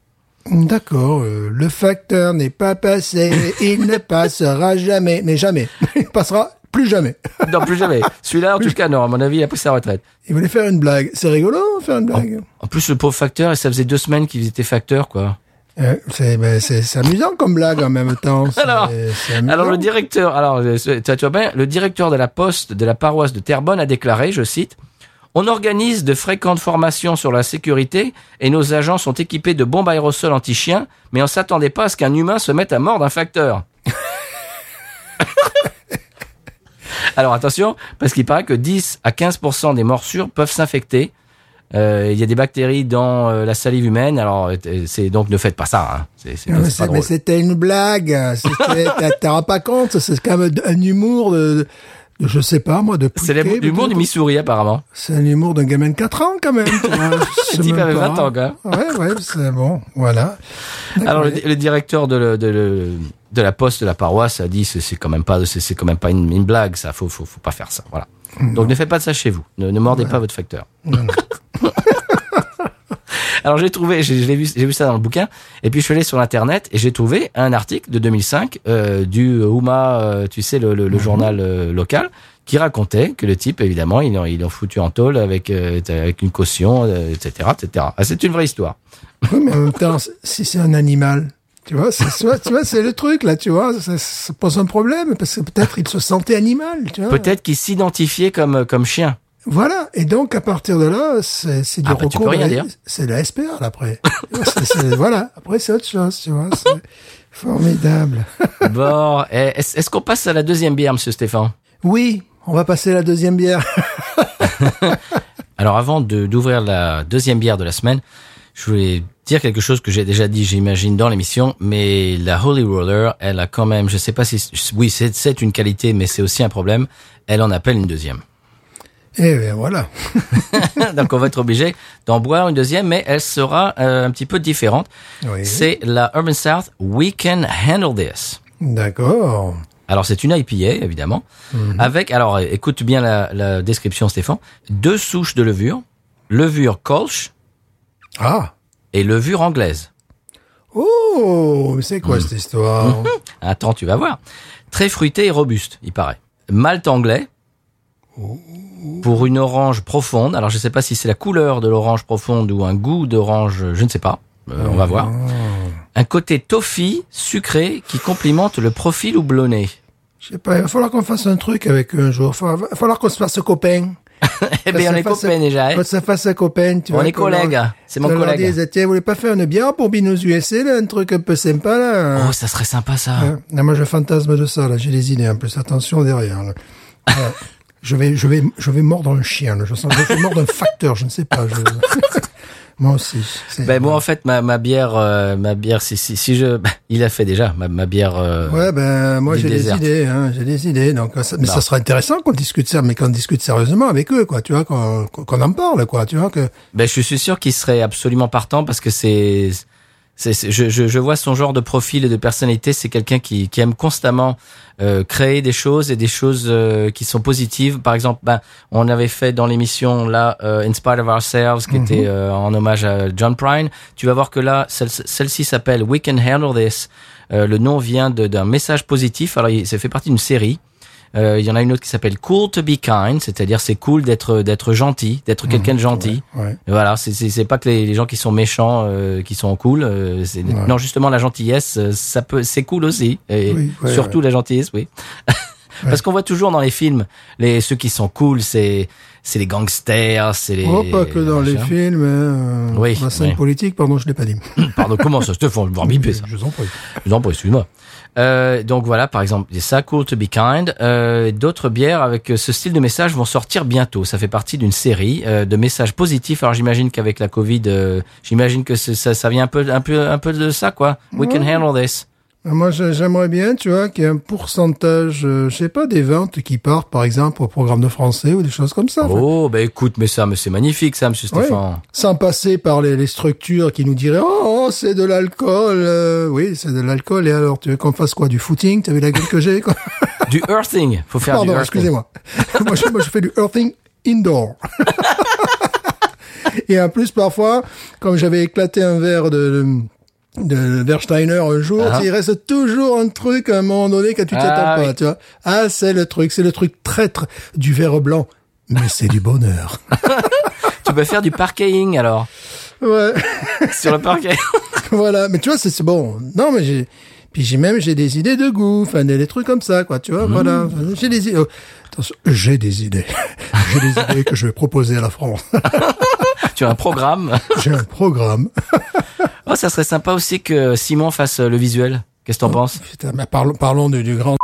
D'accord, euh, le facteur n'est pas passé, il ne passera jamais, mais jamais. Il passera plus jamais. Non, plus jamais. Celui-là, en tout cas, non. À mon avis, il a pris sa retraite. Il voulait faire une blague. C'est rigolo, faire une blague. En plus, le pauvre facteur, et ça faisait deux semaines qu'il était facteur, quoi. Euh, c'est ben, c'est amusant comme blague en même temps. Alors, le directeur, alors euh, tu vois bien, le directeur de la poste de la paroisse de Terrebonne a déclaré, je cite, On organise de fréquentes formations sur la sécurité et nos agents sont équipés de bombes aérosols anti-chiens, mais on s'attendait pas à ce qu'un humain se mette à mordre un facteur. Alors attention, parce qu'il paraît que 10 à 15% des morsures peuvent s'infecter. Euh, Il y a des bactéries dans euh, la salive humaine, alors euh, c'est donc ne faites pas ça. Hein. Pas- mais pas c'était une blague. T'as rends pas compte, c'est quand même un humour de, de- je sais pas moi, de C'est l'humour du. Missouri apparemment. C'est un humour d'un gamin de 4 ans quand même. sais type même avait pas. 20 ans, quoi. Ouais, ouais, c'est bon, voilà. Alors le, le directeur de, le- de, le- de la poste de la paroisse a dit c'est quand même pas c'est c'est quand même pas une, une blague ça faut, faut faut pas faire ça voilà. Donc ne faites pas de ça chez vous. Ne, ne mordez pas votre facteur. Alors j'ai trouvé, j'ai vu, ça dans le bouquin, et puis je suis allé sur internet et j'ai trouvé un article de 2005 euh, du Ouma, euh, tu sais le, le, le journal euh, local, qui racontait que le type évidemment il il foutu en tôle avec euh, avec une caution, etc., etc. Ah, c'est une vraie histoire. Oui, mais en même temps, si c'est un animal, tu vois, c'est, tu vois, c'est le truc là, tu vois, ça, ça pose un problème parce que peut-être il se sentait animal, tu vois. Peut-être qu'il s'identifiait comme comme chien. Voilà, et donc à partir de là, c'est, du Ah, bah, tu recours. peux rien de- dire. C'est de la SPA là, après. Voilà, après c'est autre chose, tu vois. C'est formidable. Bon, eh, est-ce est-ce qu'on passe à la deuxième bière, Monsieur Stéphane? Oui, on va passer la deuxième bière. Alors avant de d'ouvrir la deuxième bière de la semaine, je voulais dire quelque chose que j'ai déjà dit, j'imagine, dans l'émission, mais la Holy Roller, elle a quand même, je sais pas si, oui, c'est une qualité, mais c'est aussi un problème, elle en appelle une deuxième. Et bien voilà. Donc on va être obligé d'en boire une deuxième, mais elle sera euh, un petit peu différente. Oui. C'est la Urban South We Can Handle This. D'accord. Alors c'est une IPA évidemment, avec alors écoute bien la, la description Stéphane, deux souches de levure, levure Kolsch Ah. et levure anglaise. Oh, mais c'est quoi cette histoire? Attends, tu vas voir. Très fruité et robuste, il paraît. Malt anglais pour une orange profonde. Alors je sais pas si c'est la couleur de l'orange profonde ou un goût d'orange, je ne sais pas. Euh, on va voir. Un côté toffee sucré qui complimente le profil houblonné. Je sais pas, il va falloir qu'on fasse un truc avec eux un jour. Il va falloir qu'on se fasse copain. Eh bien, on est copains déjà. hein. Qu'on se fasse un copain, tu On vois. est qu'on collègues. C'est mon collègue. dise, tiens, vous voulez pas faire une bière pour Binous USA, là, un truc un peu sympa, là Oh, ça serait sympa ça. Hein Non, moi, je fantasme de ça, là. J'ai des idées, en plus. Attention derrière, là. Je vais, je vais, je vais mordre un chien, là. Je sens, je vais mordre un facteur, je ne sais pas. je- moi aussi. Ben moi en fait ma, ma bière euh, ma bière si si, si je ben, il a fait déjà ma, ma bière euh, Ouais, ben, moi, j'ai des idées, hein. J'ai des idées. Donc, ça, mais Non. ça sera intéressant qu'on discute ça, mais qu'on discute sérieusement avec eux, quoi. Tu vois, qu'on, qu'on en parle, quoi. Tu vois, que, Ben, je suis sûr qu'il serait absolument partant parce que c'est, c'est, c'est- je, je, je vois son genre de profil et de personnalité. C'est quelqu'un qui, qui aime constamment euh, créer des choses et des choses euh, qui sont positives. Par exemple, ben, on avait fait dans l'émission là euh, In Spite of Ourselves, qui était euh, en hommage à John Prine. Tu vas voir que là, celle, celle-ci s'appelle We Can Handle This. Euh, le nom vient de- d'un message positif. Alors, il- ça fait partie d'une série. Euh, Il y en a une autre qui s'appelle Cool to be kind, c'est-à-dire c'est cool d'être d'être gentil, d'être quelqu'un de gentil. ouais. Voilà, c'est c'est c'est pas que les, les gens qui sont méchants euh, qui sont cool. euh, Ouais. Non, justement la gentillesse, euh, ça peut, c'est cool aussi. Et Oui, surtout la gentillesse, oui. Parce qu'on voit toujours dans les films, les ceux qui sont cool, c'est c'est les gangsters, c'est les. Oh, pas que dans les films, hein. Oui, La scène oui. politique, pardon, je l'ai pas dit. Pardon, comment ça, Stéphane, je vais me biper ça. Je vous en prie. Non, pas, excuse-moi. Euh, donc voilà, par exemple, ça, Cool to be kind. Euh, D'autres bières avec euh, ce style de message vont sortir bientôt. Ça fait partie d'une série euh, de messages positifs. Alors j'imagine qu'avec la Covid, euh, j'imagine que ça, ça vient un peu, un peu, un peu de ça, quoi. We can handle this. Moi, je- j'aimerais bien, tu vois, qu'il y ait un pourcentage, euh, je sais pas, des ventes qui partent, par exemple, au programme de français ou des choses comme ça. Enfin, Oh, ben écoute, mais ça, mais c'est magnifique, ça, Monsieur ouais. Stéphane. Sans passer par les, les structures qui nous diraient, oh, oh, c'est de l'alcool. euh, oui, c'est de l'alcool. Et alors, tu veux qu'on fasse quoi Du footing T'as vu la gueule que j'ai quoi Du earthing. Faut faire du Pardon, earthing. excusez-moi. moi, je, moi, je fais du earthing indoor. Et en plus, parfois, comme j'avais éclaté un verre de, de Versteiner un jour, Ah. il reste toujours un truc à un moment donné que tu Ah, attends pas, oui. tu vois. Ah, c'est le truc, c'est le truc traître du verre blanc. Mais c'est du bonheur. Tu peux faire du parking alors ouais. sur le parquet. voilà. Mais tu vois, c'est bon. Non, mais j'ai, Puis j'ai même j'ai des idées de goût, enfin des, des trucs comme ça, quoi. Tu vois, voilà. J'ai des idées. oh, attention, j'ai des idées. j'ai des idées que je vais proposer à la France. Tu as un programme. j'ai un programme. Oh, ça serait sympa aussi que Simon fasse euh, le visuel. Qu'est-ce que t'en penses? Putain, mais parlons, parlons du, du grand.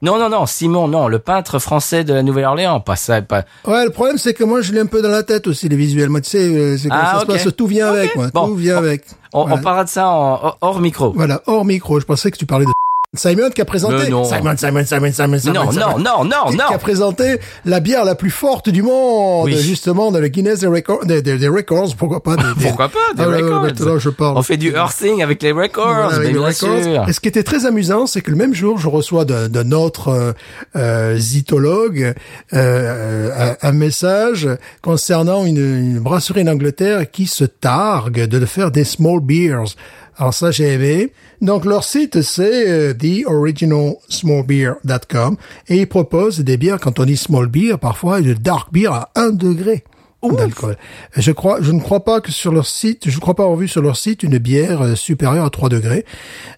Non, non, non, Simon, non, le peintre français de la Nouvelle-Orléans, pas ça, pas. Ouais, le problème c'est que moi je l'ai un peu dans la tête aussi les visuels. Moi tu sais, euh, c'est Ah, ça se passe, tout vient avec moi, Bon. tout vient avec. On, Voilà. on parlera de ça en, hors micro. Voilà, hors micro. Je pensais que tu parlais de Simon qui a présenté. Non. Simon, Simon, Simon, Simon, Simon. Non, Simon. non, non, non, Qui- non. Qui a présenté la bière la plus forte du monde, Oui. justement, dans le Guinness des records, des, des- des records, pourquoi pas. Des, Pourquoi pas, des Ah ouais, records. maintenant, je parle. On fait du earthing avec les records, Voilà, avec les records. sûr. Et ce qui était très amusant, c'est que le même jour, je reçois d'un d'un autre euh, euh, zytologue euh, un, un message concernant une, une brasserie en Angleterre qui se targue de faire des small beers. Alors ça, j'ai aimé. Donc leur site, c'est euh, theoriginalsmallbeer.com et ils proposent des bières, quand on dit small beer, parfois de dark beer à 1 degré d'alcool. Je crois, je ne crois pas que sur leur site, je ne crois pas avoir vu sur leur site une bière euh, supérieure à 3 degrés.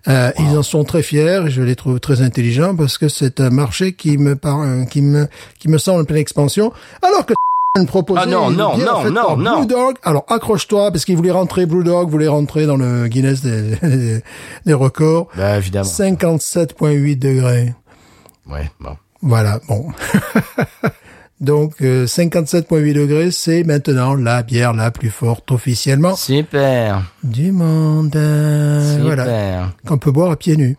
Euh, Ils en sont très fiers et je les trouve très intelligents parce que c'est un marché qui me par, euh, qui me, qui me semble en pleine expansion. Alors que proposait Ah non, non, non, non, non. Blue Dog. Alors accroche-toi parce qu'ils voulaient rentrer Blue Dog voulait rentrer dans le Guinness des, des, des records. Bah, évidemment. 57,8 degrés. Ouais, bon. Voilà, bon. Donc, euh, 57,8 degrés, c'est maintenant la bière la plus forte officiellement Super. du monde. Euh, Super. Voilà, qu'on peut boire à pieds nus.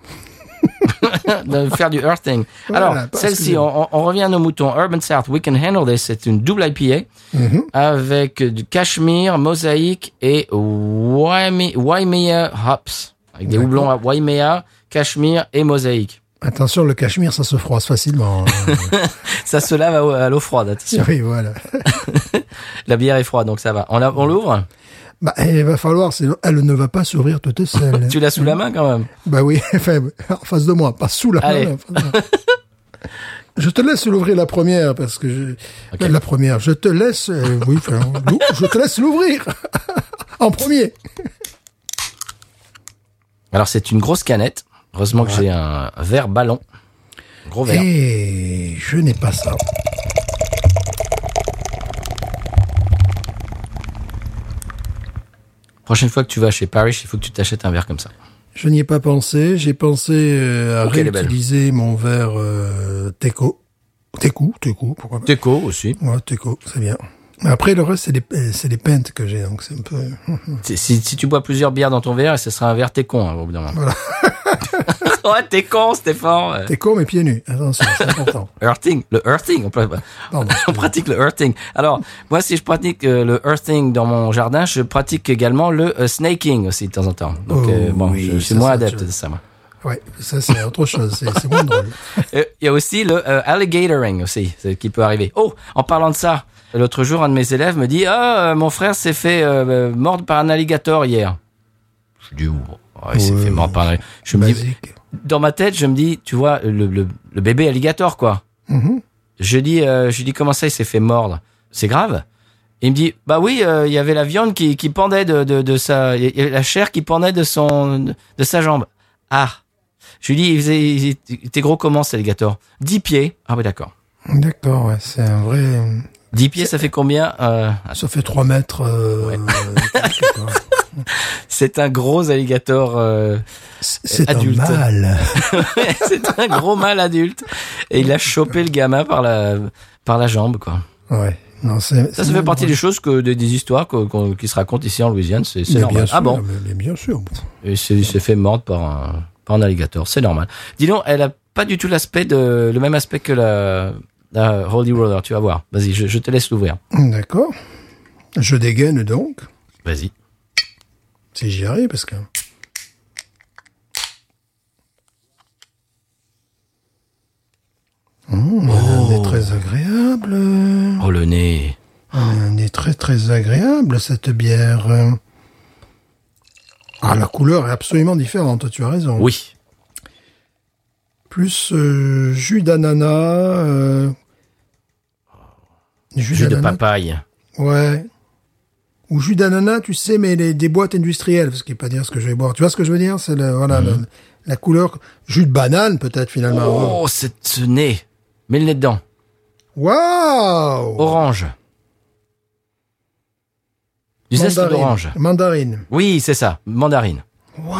de faire du earthing. Voilà, Alors, celle-ci, on, revient à nos moutons. Urban South, We Can Handle This, c'est une double IPA Mhm. avec du cachemire, mosaïque et Waime- Waimea hops. Avec des houblons à Waimea, cachemire et mosaïque. Attention, le cachemire, ça se froisse facilement. hein. Ça se lave à, à l'eau froide, attention. oui, voilà. La bière est froide, donc ça va. On l'ouvre? Bah, il va falloir, sinon elle ne va pas s'ouvrir toute seule. Tu l'as sous la main quand même Bah oui, enfin, en face de moi, pas sous la Allez. main. Je te laisse l'ouvrir la première parce que je... Ok. la première. Je te laisse, euh, oui, enfin, je te laisse l'ouvrir en premier. Alors, c'est une grosse canette. Heureusement que j'ai un verre ballon. Gros verre. Et je n'ai pas ça. Prochaine fois que tu vas chez Paris, il faut que tu t'achètes un verre comme ça. Je n'y ai pas pensé. J'ai pensé euh, à réutiliser mon verre euh, Teco. Teco, Teco, pourquoi pas. Teco aussi. Ouais, Teco, c'est bien. Mais Après, le reste, c'est des, euh, c'est des pintes que j'ai, donc c'est un peu... Si, tu bois plusieurs bières dans ton verre, ce sera un verre t'es con, hein, au bout d'un moment. ouais, t'es con, Stéphane. Euh, Teco, mais pieds nus. Attention, c'est important. Earthing, le earthing, on, peut- Pardon. on pratique le earthing. Alors, moi, si je pratique euh, le earthing dans mon jardin, je pratique également le euh, snaking aussi de temps en temps. Donc, Oh, euh, bon, oui, je, suis moins adepte de ça, moi. Ouais, ça, c'est autre chose. C'est moins drôle. Il y a aussi le euh, alligatoring aussi, qui peut arriver. Oh, en parlant de ça, l'autre jour, un de mes élèves me dit, ah, mon frère s'est fait euh, mordre par un alligator hier. Je dis, oh, il s'est Ouais, fait mordre par un alligator. Je me dis, Basique. Dans ma tête, je me dis, tu vois, le, le, le bébé alligator, quoi. Mhm. Je dis, euh, je dis comment ça, il s'est fait mordre? C'est grave Il me dit, bah oui, euh, il y avait la viande qui, qui pendait de, de, de sa, y avait la chair qui pendait de son, de sa jambe. Ah. Je lui dis, il faisait, il était gros comment cet alligator? 10 pieds. Ah oui, d'accord. D'accord, ouais, c'est un vrai... 10 pieds, ça fait combien euh, Ça fait 3 mètres. Euh, Ouais. C'est un gros alligator. euh, c'est un Adulte. mâle. c'est un gros mâle adulte. Et il a chopé le gamin par la, par la jambe, quoi. Ouais. Non, c'est, Ça, ça fait partie des choses que des, des histoires que- qu'on- qui se racontent ici en Louisiane. C'est c'est normal. sûr, ah bon mais, mais bien sûr. Et c'est- il s'est fait mordre par un, par un alligator. C'est normal. Dis donc, elle a pas du tout l'aspect de le même aspect que la, la Holy Roller. Tu vas voir. Vas-y, je, je te laisse l'ouvrir. D'accord. Je dégaine donc, Vas-y. Si j'y arrive, parce que... Mmh, Un nez très agréable. Oh le nez. Un nez très très agréable, cette bière. Ah, la couleur est absolument différente, tu as raison. Oui. Plus euh, jus d'ananas. euh, Jus de papaye. Ouais. Ou jus d'ananas, tu sais, mais les, des boîtes industrielles, ce qui veut pas dire ce que je vais boire. Tu vois ce que je veux dire? C'est le, voilà le- la couleur jus de banane peut-être finalement. Oh, c'est ce nez. Mets le nez dedans. Waouh Orange. Du zeste d'orange? Mandarine. Oui, c'est ça. Mandarine. Waouh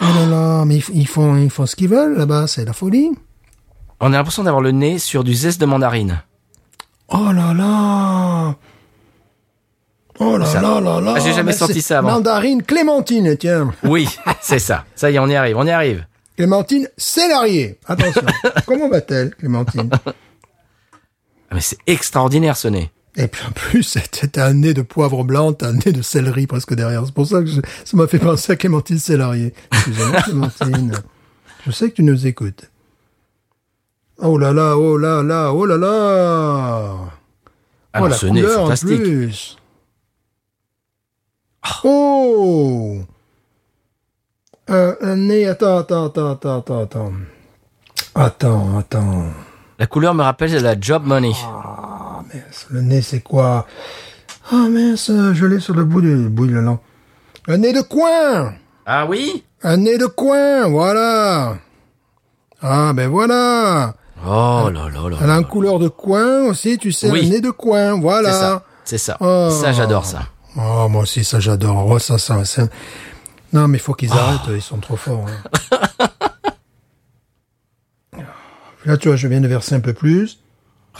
Oh là là, mais ils font ils font ce qu'ils veulent là-bas, c'est la folie. On a l'impression d'avoir le nez sur du zeste de mandarine. Oh là là Oh là Ça. là là là Ah, j'ai jamais mais senti ça avant. Mandarine Clémentine, tiens. Oui, c'est ça. Ça y est, on y arrive, on y arrive. Clémentine Célarier. Attention. Comment va-t-elle, Clémentine? Ah, mais c'est extraordinaire ce nez. Et puis en plus, c'était un nez de poivre blanc, t'as un nez de céleri presque derrière. C'est pour ça que je- ça m'a fait penser à Clémentine Célarier. Excusez-moi, Clémentine. Je sais que tu nous écoutes. Oh là là, oh là là, oh là là Ah Oh, la ce nez est couleur en fantastique. plus. Oh un, un nez, attends, attends, attends, attends, attends, attends. Attends, attends. La couleur me rappelle la job money. Ah mince, le nez c'est quoi? Ah mince, je l'ai sur le bout du le bout de la. Un nez de coin Ah oui? Un nez de coin, voilà Ah ben voilà Oh là là là. Elle a une couleur de coin aussi, tu sais, Oui. un nez de coin, C'est voilà ça. C'est ça. Oh. Ça, j'adore ça. Oh, moi aussi, ça, j'adore. Oh, ça, ça, ça. Non, mais il faut qu'ils arrêtent, ils sont trop forts. hein. Là, tu vois, je viens de verser un peu plus.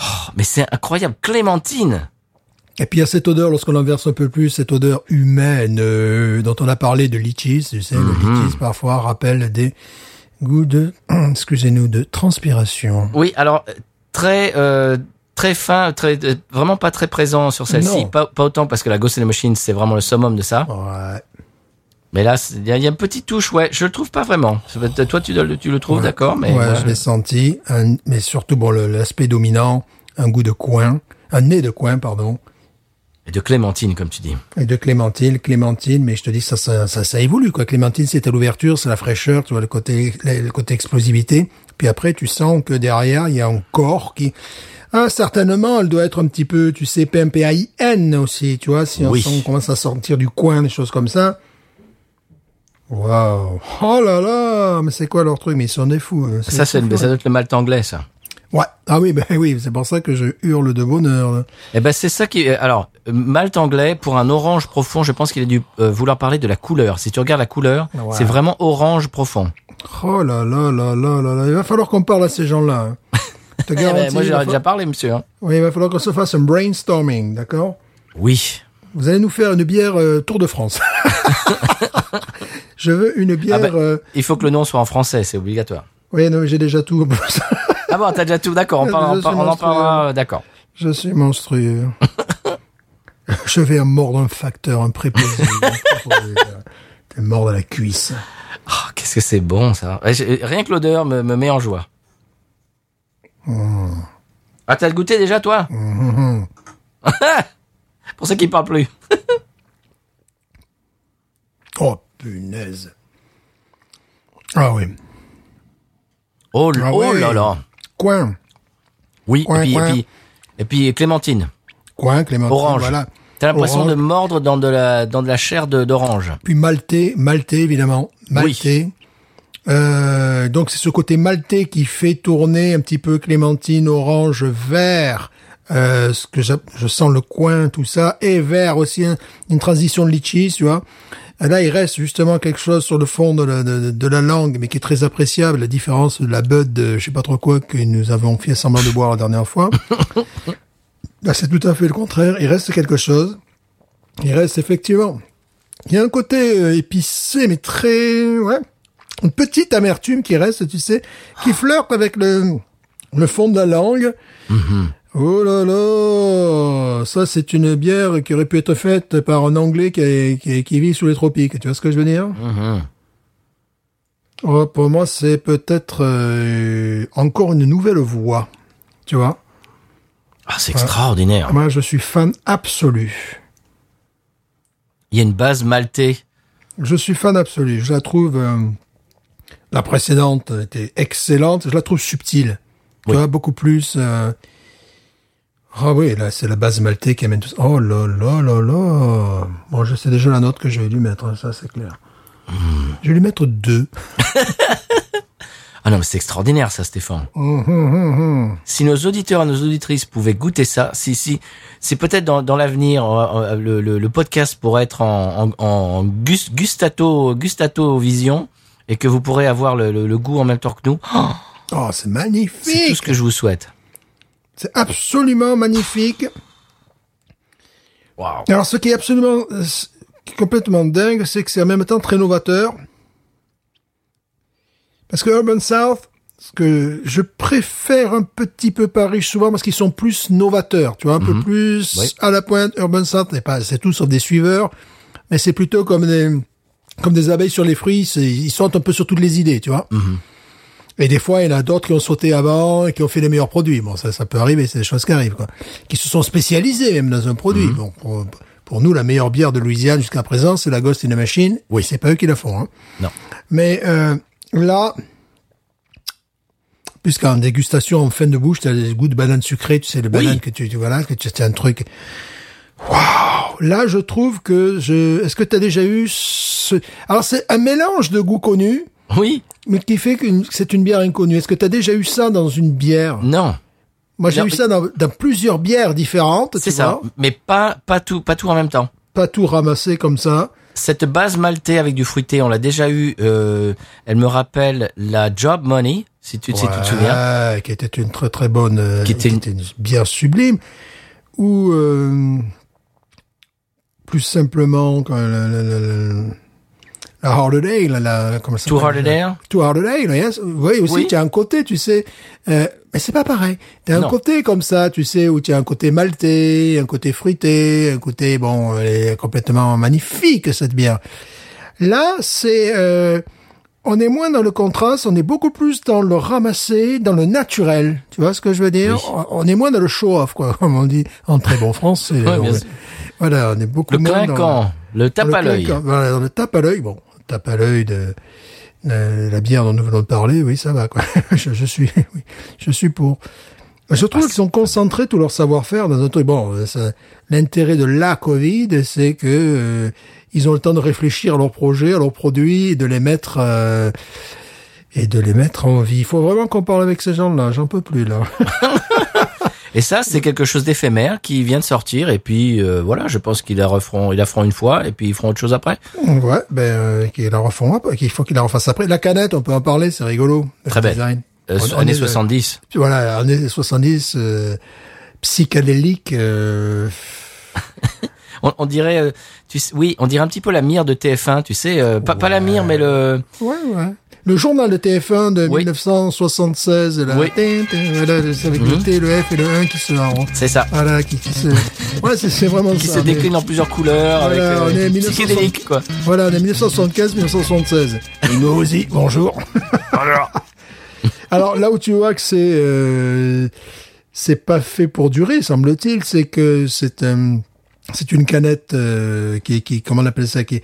Oh, mais c'est incroyable. Clémentine. Et puis, il y a cette odeur, lorsqu'on en verse un peu plus, cette odeur humaine euh, dont on a parlé de litchis. Tu sais, le litchis, parfois, rappelle des goûts de, excusez-nous, de transpiration. Oui, alors, euh, très... euh, Très fin, très euh, vraiment pas très présent sur celle-ci, pas, pas autant parce que la Ghost in the Machine c'est vraiment le summum de ça. Ouais. Mais là, il y, a il y a une petite touche, ouais, je le trouve pas vraiment. Toi, tu, le- tu le trouves, Ouais. d'accord, mais ouais, je l'ai senti. Un- mais surtout, bon, l'aspect dominant, un goût de coin, un nez de coin, pardon. Et de Clémentine, comme tu dis. Et de clémentine, clémentine, mais je te dis ça, ça, ça, ça évolue quoi. Clémentine, c'est à l'ouverture, c'est la fraîcheur, tu vois le côté, le, le côté explosivité. Puis après, tu sens que derrière, il y a un corps qui, ah, certainement, elle doit être un petit peu, tu sais, PMPAIN aussi, tu vois, si on, Oui. sent- on commence à sortir du coin, des choses comme ça. Waouh. Oh là là, mais c'est quoi leur truc? Mais ils sont des fous. hein. Ça, c'est fou, ça doit être le anglais, ça. Ouais. Ah oui, ben oui, c'est pour ça que je hurle de bonheur. là. Eh ben, c'est ça qui. Alors, malt anglais pour un orange profond, je pense qu'il a dû euh, vouloir parler de la couleur. Si tu regardes la couleur, Ouais. c'est vraiment orange profond. Oh là là là là là là. Il va falloir qu'on parle à ces gens-là. hein. Je te Eh ben, garantis, moi, j'aurais déjà parlé, monsieur. hein. Oui, il va falloir qu'on se fasse un brainstorming, d'accord? Oui. Vous allez nous faire une bière euh, Tour de France. Je veux une bière... Ah ben. euh, Il faut que le nom soit en français, c'est obligatoire. Oui, non, j'ai déjà tout. Ah bon, t'as déjà tout, d'accord. On, parle- on, suis par- on en parlera, euh, d'accord. Je suis monstrueux. Je vais mordre un facteur, un préposé. un préposé, là. Te mordre à la cuisse. Oh, Qu'est-ce que c'est bon, ça. J'ai- Rien que l'odeur me, me met en joie. Hmm. Ah, t'as le goûté déjà, toi Pour ceux qui parlent plus. Oh, punaise. Ah oui. Oh, Ah oh là là. Coin. Oui, Coin, et, puis, coin. et puis et puis Clémentine, Coin, Clémentine. orange. Voilà. T'as l'impression de mordre dans de la dans de la chair d'orange. Puis maltais, maltais évidemment, maltais. Euh, donc c'est ce côté maltais qui fait tourner un petit peu clémentine, orange, vert. Euh, ce que j'a- je sens le coin, tout ça, et vert aussi, hein, une transition de litchis, tu vois. Et là, il reste justement quelque chose sur le fond de la, de, de la langue, mais qui est très appréciable, la différence de la bud, de, je sais pas trop quoi, que nous avons fait semblant de boire la dernière fois. Là, c'est tout à fait le contraire. Il reste quelque chose. Il reste effectivement il y a un côté euh, épicé, mais très, ouais, une petite amertume qui reste, tu sais, qui flirte avec le, le fond de la langue. Oh là là, ça c'est une bière qui aurait pu être faite par un Anglais qui, qui, vit sous les tropiques. Tu vois ce que je veux dire? Mhm. Oh, Pour moi, c'est peut-être euh, encore une nouvelle voie. Tu vois? Ah, c'est extraordinaire. Moi, je suis fan absolu. Il y a une base maltais. Je suis fan absolu. Je la trouve. euh, la précédente était excellente. Je la trouve subtile. Tu vois, beaucoup plus. euh, Ah oui, là, c'est la base maltais qui amène tout ça. Oh là là là là. Bon, je sais déjà la note que je vais lui mettre, hein, ça c'est clair. Je vais lui mettre deux. Ah non, mais c'est extraordinaire ça, Stéphane. Si nos auditeurs et nos auditrices pouvaient goûter ça, si si, c'est peut-être dans, dans l'avenir euh, euh, le, le, le podcast pourrait être en, en, en gus- gustato gustato vision et que vous pourrez avoir le, goût en même temps que nous. Oh, Oh, c'est c'est tout magnifique. ce que je vous souhaite. C'est absolument magnifique. Waouh. Alors, ce qui est absolument euh, c- qui est complètement dingue, c'est que c'est en même temps très novateur. Parce que Urban South, ce que je préfère un petit peu Paris souvent parce qu'ils sont plus novateurs, tu vois, un peu plus Oui. à la pointe. Urban South n'est pas, c'est tout sauf des suiveurs, mais c'est plutôt comme des, comme des abeilles sur les fruits. Ils sautent un peu sur toutes les idées, tu vois. Et des fois, il y en a d'autres qui ont sauté avant et qui ont fait les meilleurs produits. Bon, ça, ça peut arriver, c'est des choses qui arrivent, quoi. Qui se sont spécialisés même dans un produit. Bon, pour, pour nous, la meilleure bière de Louisiane jusqu'à présent, c'est la Ghost in the Machine. Oui. C'est pas eux qui la font, hein. Non. Mais euh, là, puisqu'en dégustation, en fin de bouche, tu as des goûts de banane sucrée, tu sais, les bananes que tu, tu voilà, que tu as un truc. Waouh Là, je trouve que je. Est-ce que tu as déjà eu ce. Alors, c'est un mélange de goûts connus, Oui. mais qui fait que c'est une bière inconnue. Est-ce que tu as déjà eu ça dans une bière? Non. Moi, j'ai eu ça dans, dans plusieurs bières différentes. C'est ça. Mais pas pas tout pas tout en même temps. Pas tout ramassé comme ça. Cette base maltais avec du fruité, on l'a déjà eu. Euh, elle me rappelle la Job Money, si tu, si tu te souviens. Qui était une très très bonne, euh, Qui était une- une bière sublime, ou euh, plus simplement quand la, la Hard Ale, la, comment ça Too Hard Ale Too Hard Ale, yes. Oui, aussi, Oui. tu as un côté, tu sais, euh, mais c'est pas pareil. Tu as un côté comme ça, tu sais, où tu as un côté maltais, un côté fruité, un côté, bon, elle est complètement magnifique, cette bière. Là, c'est, euh, on est moins dans le contraste, on est beaucoup plus dans le ramassé, dans le naturel. Tu vois ce que je veux dire? Oui. On est moins dans le show-off, quoi, comme on dit en très bon français. Ouais, bien On voilà, on est beaucoup Le moins dans clinquant, le tape le à l'œil. Voilà, dans le tape à l'œil. Bon, tape à l'œil de, de la bière dont nous venons de parler, oui, ça va, quoi. je, je suis, oui, je suis pour. Je trouve qu'ils sont concentrés tout leur savoir-faire dans un truc. Bon, euh, l'intérêt de la Covid, c'est que euh, ils ont le temps de réfléchir à leurs projets, à leurs produits, et de les mettre euh, et de les mettre en vie. Il faut vraiment qu'on parle avec ces gens-là. J'en peux plus là. Et ça, c'est quelque chose d'éphémère qui vient de sortir. Et puis euh, voilà, je pense qu'ils la referont, ils la feront une fois, et puis ils feront autre chose après. ouais, ben euh, qu'ils la refont qu'il faut qu'ils la refassent après. La canette, on peut en parler, c'est rigolo. Très belle. design. Euh, On- on années est- 70. Puis voilà, années 70, euh, psychédélique. euh, On, on dirait, euh, tu sais, oui, on dirait un petit peu la mire de TF1. Tu sais, euh, pas, pas la mire, mais le. ouais, ouais. Le journal de TF1 de Oui. 1976, là, Oui. tin, tin, avec le Mhm. T, le F et le 1 qui se... C'est ça. Voilà, qui, qui se... Ouais, c'est vraiment Qui ça. se mais- décline en plusieurs couleurs, Voilà, avec on est euh, 1960. psychédélique, quoi. Voilà, on est 1975-1976. Et nous aussi, bonjour. Alors là où tu vois que c'est euh, c'est pas fait pour durer, semble-t-il, c'est que c'est un c'est une canette euh, qui qui comment on appelle ça qui est-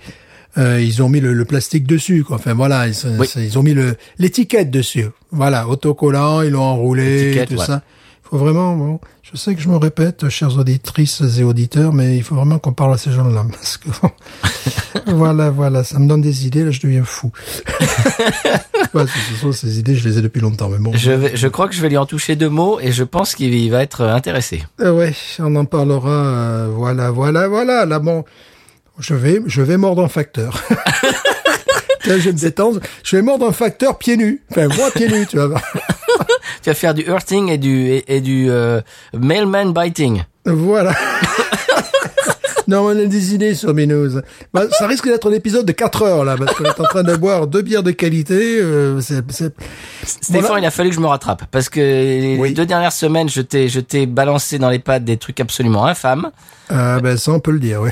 euh, ils ont mis le, le plastique dessus quoi. Enfin voilà, ils, Oui. c'est- ils ont mis le l'étiquette dessus. Voilà, autocollant, ils l'ont enroulé, tout ouais. ça. Il faut vraiment bon, je sais que je me répète chères auditrices et auditeurs mais il faut vraiment qu'on parle à ces gens-là parce que voilà voilà, ça me donne des idées là, je deviens fou. Ouais, ce ce sont ces idées, je les ai depuis longtemps, mais bon. Je, vais, je crois que je vais lui en toucher deux mots et je pense qu'il il va être intéressé. Euh, ouais, on en parlera. euh, voilà, voilà, voilà. Là, bon, je vais, je vais mordre un facteur. Je vais me détendre. Je vais mordre un facteur pieds nus. Enfin, moi pieds nus, tu vas voir. Tu vas faire du hurting et du, et, et du euh, mailman biting. Voilà. non, on a des idées sur Binous. Bah, ça risque d'être un épisode de 4 heures, là, parce qu'on est en train de boire deux bières de qualité. euh, c'est, c'est... Stéphane, Voilà. il a fallu que je me rattrape parce que les deux dernières semaines, je t'ai, je t'ai balancé dans les pattes des trucs absolument infâmes. Ah, ben, ça, on peut le dire, oui.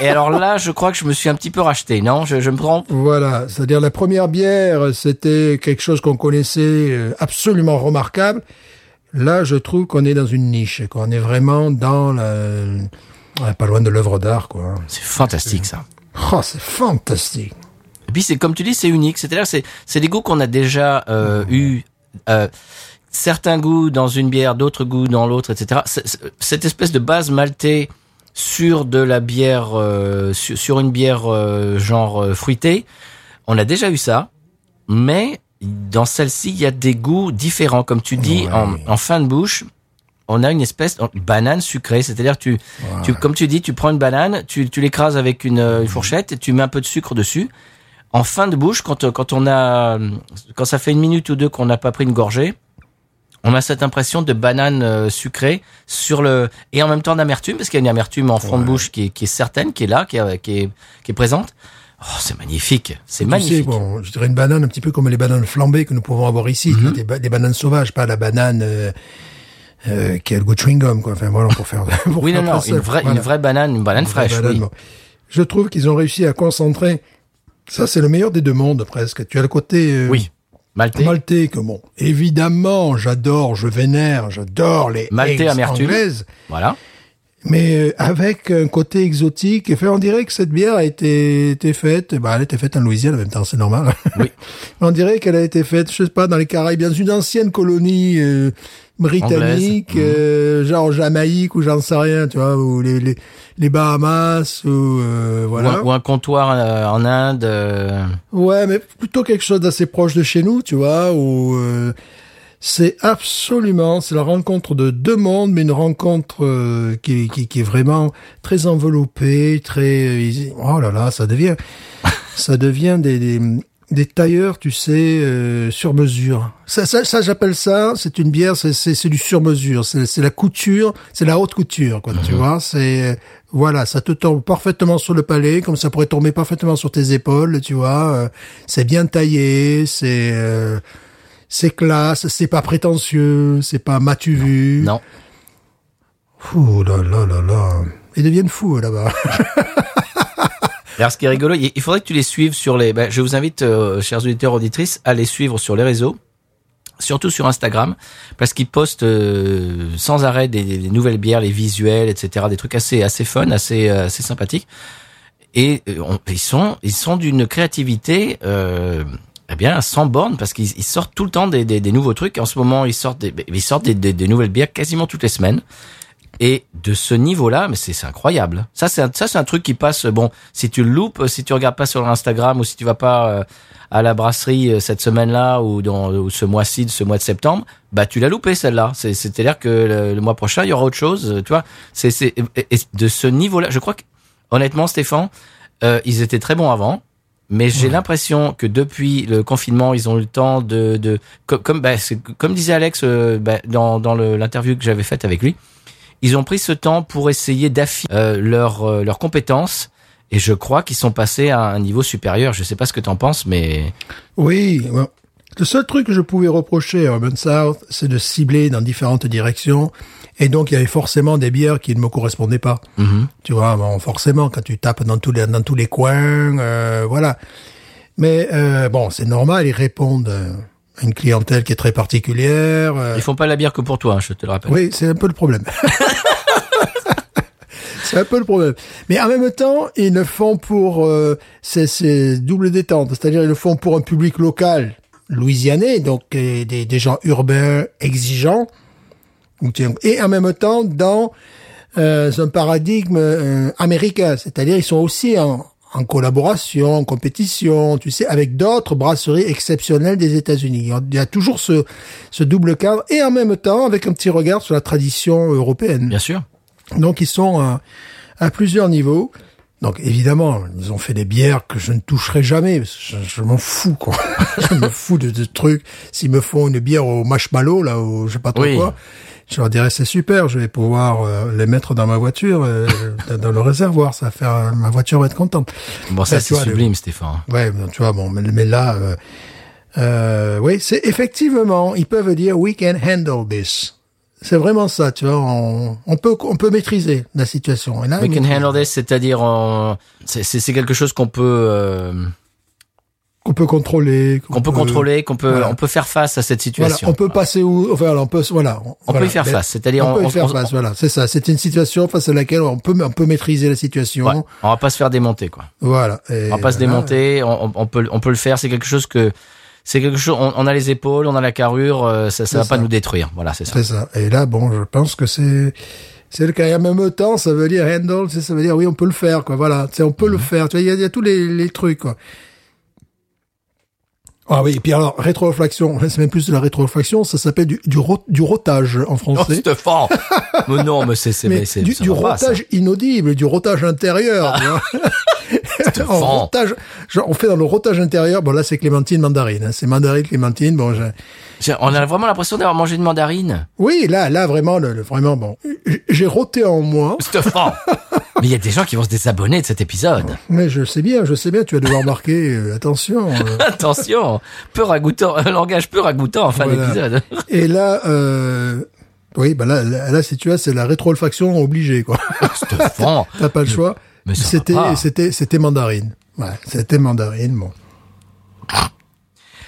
Et alors là, je crois que je me suis un petit peu racheté. Non, je, je me trompe? Voilà, c'est-à-dire la première bière, c'était quelque chose qu'on connaissait euh, absolument remarquable. Là, je trouve qu'on est dans une niche, qu'on est vraiment dans la, ouais, pas loin de l'œuvre d'art, quoi. C'est fantastique ça. Oh, c'est fantastique. Et puis c'est comme tu dis, c'est unique. C'est-à-dire, c'est c'est des goûts qu'on a déjà euh, eu. Euh, certains goûts dans une bière, d'autres goûts dans l'autre, etc. Cette espèce de base maltée sur de la bière, euh, sur, sur une bière euh, genre euh, fruitée, on a déjà eu ça, mais dans celle-ci, il y a des goûts différents. Comme tu dis, Ouais. en, en fin de bouche, on a une espèce de banane sucrée. C'est-à-dire, tu, tu, comme tu dis, tu prends une banane, tu, tu l'écrases avec une, euh, une fourchette et tu mets un peu de sucre dessus. En fin de bouche, quand, euh, quand on a, quand ça fait une minute ou deux qu'on n'a pas pris une gorgée, on a cette impression de banane euh, sucrée sur le et en même temps d'amertume parce qu'il y a une amertume en fond de bouche qui est, qui est certaine, qui est là, qui est, qui est, qui est présente. Oh, c'est magnifique, c'est magnifique. sais, bon, je dirais une banane un petit peu comme les bananes flambées que nous pouvons avoir ici, Mhm. des, ba- des bananes sauvages, pas la banane euh, euh, qui a le goût de chewing gum, quoi. Enfin voilà, pour faire. pour oui, non, faire non, passer- une vraie, voilà. une vraie banane, une banane Une fraîche. banane, oui. bon. Je trouve qu'ils ont réussi à concentrer. Ça, c'est le meilleur des deux mondes presque. Tu as le côté euh, Oui, maltais. maltais que bon, évidemment, j'adore, je vénère, j'adore les Maltais amertume. Voilà. mais euh, avec un côté exotique. Enfin, on dirait que cette bière a été, été faite, bah, elle a été faite en Louisiane en même temps, c'est normal. Oui. on dirait qu'elle a été faite, je sais pas, dans les Caraïbes, dans une ancienne colonie euh, britannique, euh, genre Jamaïque ou j'en sais rien, tu vois, ou les, les, les Bahamas, ou euh, Ou, voilà. un, ou un comptoir euh, en Inde. euh, Ouais, mais plutôt quelque chose d'assez proche de chez nous, tu vois, où euh, c'est absolument, c'est la rencontre de deux mondes, mais une rencontre euh, qui, qui, qui est vraiment très enveloppée, très, euh, oh là là, ça devient, ça devient des, des, des tailleurs, tu sais, euh, sur mesure. Ça, ça, ça j'appelle ça, c'est une bière, c'est, c'est, c'est du sur mesure, c'est, c'est la couture, c'est la haute couture, quoi, tu vois, c'est, voilà, ça te tombe parfaitement sur le palais, comme ça pourrait tomber parfaitement sur tes épaules, tu vois, euh, c'est bien taillé, c'est, euh, c'est classe, c'est pas prétentieux, c'est pas m'as-tu vu. Non. Ouh là là là là. Ils deviennent fous là-bas. Alors, ce qui est rigolo, il faudrait que tu les suives sur les. ben, je vous invite, euh, chers auditeurs auditrices, à les suivre sur les réseaux, surtout sur Instagram, parce qu'ils postent euh, sans arrêt des, des nouvelles bières, les visuels, etc., des trucs assez assez fun, assez euh, assez sympathiques. Et euh, ils sont ils sont d'une créativité. Euh, eh bien, sans borne, parce qu'ils ils sortent tout le temps des, des, des nouveaux trucs. En ce moment, ils sortent des, ils sortent des, des nouvelles bières quasiment toutes les semaines. Et de ce niveau-là, mais c'est incroyable. Ça, c'est ça, c'est un truc qui passe. Bon, si tu le loupes, si tu regardes pas sur Instagram ou si tu vas pas euh, à la brasserie euh, cette semaine-là ou dans ou ce mois-ci, ce mois de septembre, bah tu l'as loupé celle-là. C'est- C'est-à-dire que le, le mois prochain, il y aura autre chose. euh, Tu vois, c'est de ce niveau-là. Je crois que honnêtement, Stéphane, euh, ils étaient très bons avant. Mais j'ai l'impression que depuis le confinement, ils ont eu le temps de, de comme comme, bah, comme disait Alex euh, bah, dans, dans l'interview que j'avais faite avec lui, ils ont pris ce temps pour essayer d'affiner euh, leurs euh, leurs compétences. Et je crois qu'ils sont passés à un niveau supérieur. Je sais pas ce que t'en penses, mais Oui. Le seul truc que je pouvais reprocher à Urban South, c'est de cibler dans différentes directions. Et donc, il y avait forcément des bières qui ne me correspondaient pas. Tu vois, bon, forcément, quand tu tapes dans tous les, dans tous les coins, euh, voilà. Mais euh, bon, c'est normal, ils répondent euh, une clientèle qui est très particulière. euh, ils font pas la bière que pour toi, hein, je te le rappelle. oui, c'est un peu le problème. c'est un peu le problème. Mais en même temps, ils le font pour euh, c'est c'est double détente, c'est-à-dire ils le font pour un public local louisianais, donc euh, des, des gens urbains exigeants, et en même temps dans euh, un paradigme euh, américain, c'est-à-dire ils sont aussi en, en collaboration, en compétition, tu sais, avec d'autres brasseries exceptionnelles des États-Unis. Il y a toujours ce, ce double cadre et en même temps avec un petit regard sur la tradition européenne. Bien sûr. Donc ils sont à, à plusieurs niveaux. Donc évidemment, ils ont fait des bières que je ne toucherai jamais. Je, je m'en fous quoi. je me fous de, de trucs. S'ils me font une bière au marshmallow là, au je sais pas trop Oui. quoi, je leur dirais c'est super. Je vais pouvoir euh, les mettre dans ma voiture, euh, dans- le réservoir. Ça va faire ma voiture va être contente. Bon, ça c'est le- sublime, Stéphane. Ouais, tu vois, bon, mais, mais là, euh, euh, oui, c'est effectivement, ils peuvent dire we can handle this. C'est vraiment ça, tu vois, on, on peut on peut maîtriser la situation. Et là, We can handle this, c'est-à-dire c'est quelque chose qu'on peut euh, qu'on peut contrôler, qu'on peut contrôler, qu'on peut voilà. on peut faire face à cette Voilà, situation. on peut passer où, enfin, voilà, on peut, voilà, On voilà. peut y faire face, c'est-à-dire on, on, peut y on- faire on- face, voilà, c'est ça. C'est une situation face à laquelle on peut on peut maîtriser la situation. ouais, on va pas se faire démonter quoi. Voilà. Et On va pas se voilà. démonter, on, on- on peut on peut le faire. C'est quelque chose que c'est quelque chose. On, on a les épaules, on a la carrure, euh, ça, ça C'est va pas ça. nous détruire. Voilà, c'est ça. C'est ça. Et là, bon, je pense que c'est c'est le cas. Et en même temps, ça veut dire handle, c'est- ça veut dire oui, on peut le faire, quoi. Voilà, tu sais, on peut Mhm. le faire. Tu vois, il y y a tous les, les trucs, quoi. Ah oui, et puis alors, rétroflexion, c'est même plus de la rétroflexion, ça s'appelle du, du, rot- du rotage en français. Stéphane Mais non, mais c'est c'est c'est du, du pas, rotage inaudible, du rotage intérieur. vois. en rotage, genre, on fait dans le rotage intérieur. Bon, là, c'est clémentine, mandarine. hein. C'est mandarine, clémentine. Bon, je- On a vraiment l'impression d'avoir mangé une mandarine? oui, là, là, vraiment, le, le- vraiment, bon. J'ai roté en moi. Stéphane Mais il y a des gens qui vont se désabonner de cet épisode. Mais je sais bien, je sais bien, tu vas devoir marquer, euh, attention. euh. Attention, peu ragoûtant, un langage peu ragoûtant en fin Voilà. d'épisode. Et là, euh, oui, bah là, là, là, si tu vois, c'est la rétro-olfaction obligée, quoi. Stéphane T'as pas le choix. mais C'était, c'était, c'était mandarine. Ouais, c'était mandarine, bon.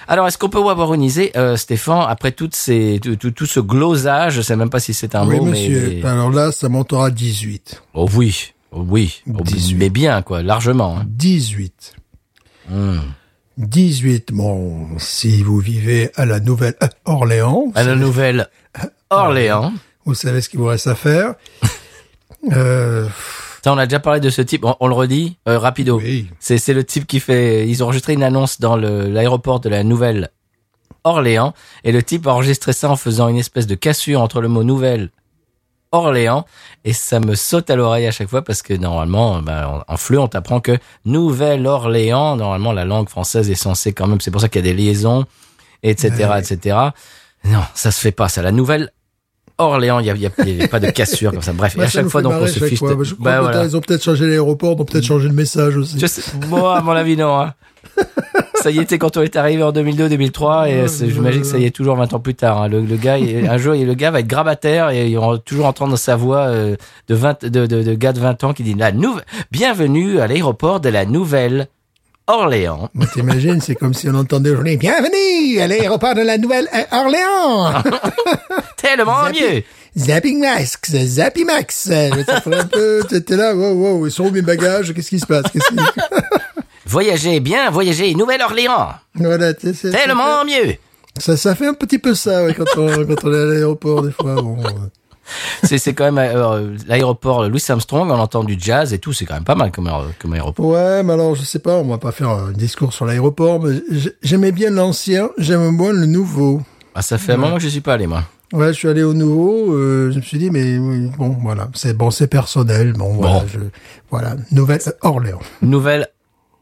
Alors, est-ce qu'on peut waboriser, euh, Stéphane, après toutes ces, tout, tout, tout ce glosage, je sais même pas si c'est un oui, mot, monsieur. mais... Alors là, ça montera à 18. Oh oui, oui, oh, 18. mais bien, quoi, largement. hein. 18. Hmm. 18. Bon, si vous vivez à la Nouvelle-Orléans, À la nouvelle Orléans. vous savez ce qu'il vous reste à faire. Euh, Ça, on a déjà parlé de ce type, on, on le redit, euh, rapido. oui. C'est, c'est le type qui fait, ils ont enregistré une annonce dans l'aéroport de la Nouvelle Orléans, et le type a enregistré ça en faisant une espèce de cassure entre le mot Nouvelle Orléans, et ça me saute à l'oreille à chaque fois parce que normalement, ben, en, fleu, on t'apprend que Nouvelle Orléans, normalement, la langue française est censée quand même, c'est pour ça qu'il y a des liaisons, etc., Ouais. etc. Non, ça se fait pas, ça. La Nouvelle Orléans, il y a, pas de cassure comme ça. Bref, et Bah, à ça chaque fois, donc, on se fiche. Bah, Bah, voilà. Ils ont peut-être changé l'aéroport, ils ont peut-être changé le message aussi. Moi, à mon avis, non. hein. Ça y était quand on est arrivé en 2002-2003 et ouais, j'imagine que ça y est toujours 20 ans plus tard. hein. Le, le gars, il- un jour, le gars va être grabataire et il va toujours entendre sa voix euh, de, 20, de, de, de gars de 20 ans qui dit la nouvelle, bienvenue à l'aéroport de la Nouvelle Orléans. T'imagines, c'est comme si on entendait aujourd'hui, bienvenue à l'aéroport de la Nouvelle-Orléans! Tellement Zappy- mieux. Zapping Max, Zappy Max. T'étais là, wow, wow, ils sont où mes bagages? Qu'est-ce qui se passe? Voyagez bien, voyagez Nouvelle-Orléans. voilà, c'est- Tellement mieux. Ça, ça fait un petit peu ça, ouais, quand on, quand on est à l'aéroport, des fois, bon. euh. C'est quand même euh, l'aéroport Louis Armstrong, on entend du jazz et tout, c'est quand même pas mal comme, aéro- comme aéroport. Ouais, mais alors, je sais pas, on va pas faire un discours sur l'aéroport, mais j'aimais bien l'ancien, j'aime moins le nouveau. Ah, ça fait un moment que je suis pas allé, moi. Ouais, je suis allé au nouveau, euh, je me suis dit, mais bon, voilà, c'est bon, c'est personnel, bon, voilà, je, voilà, Nouvelle-Orléans.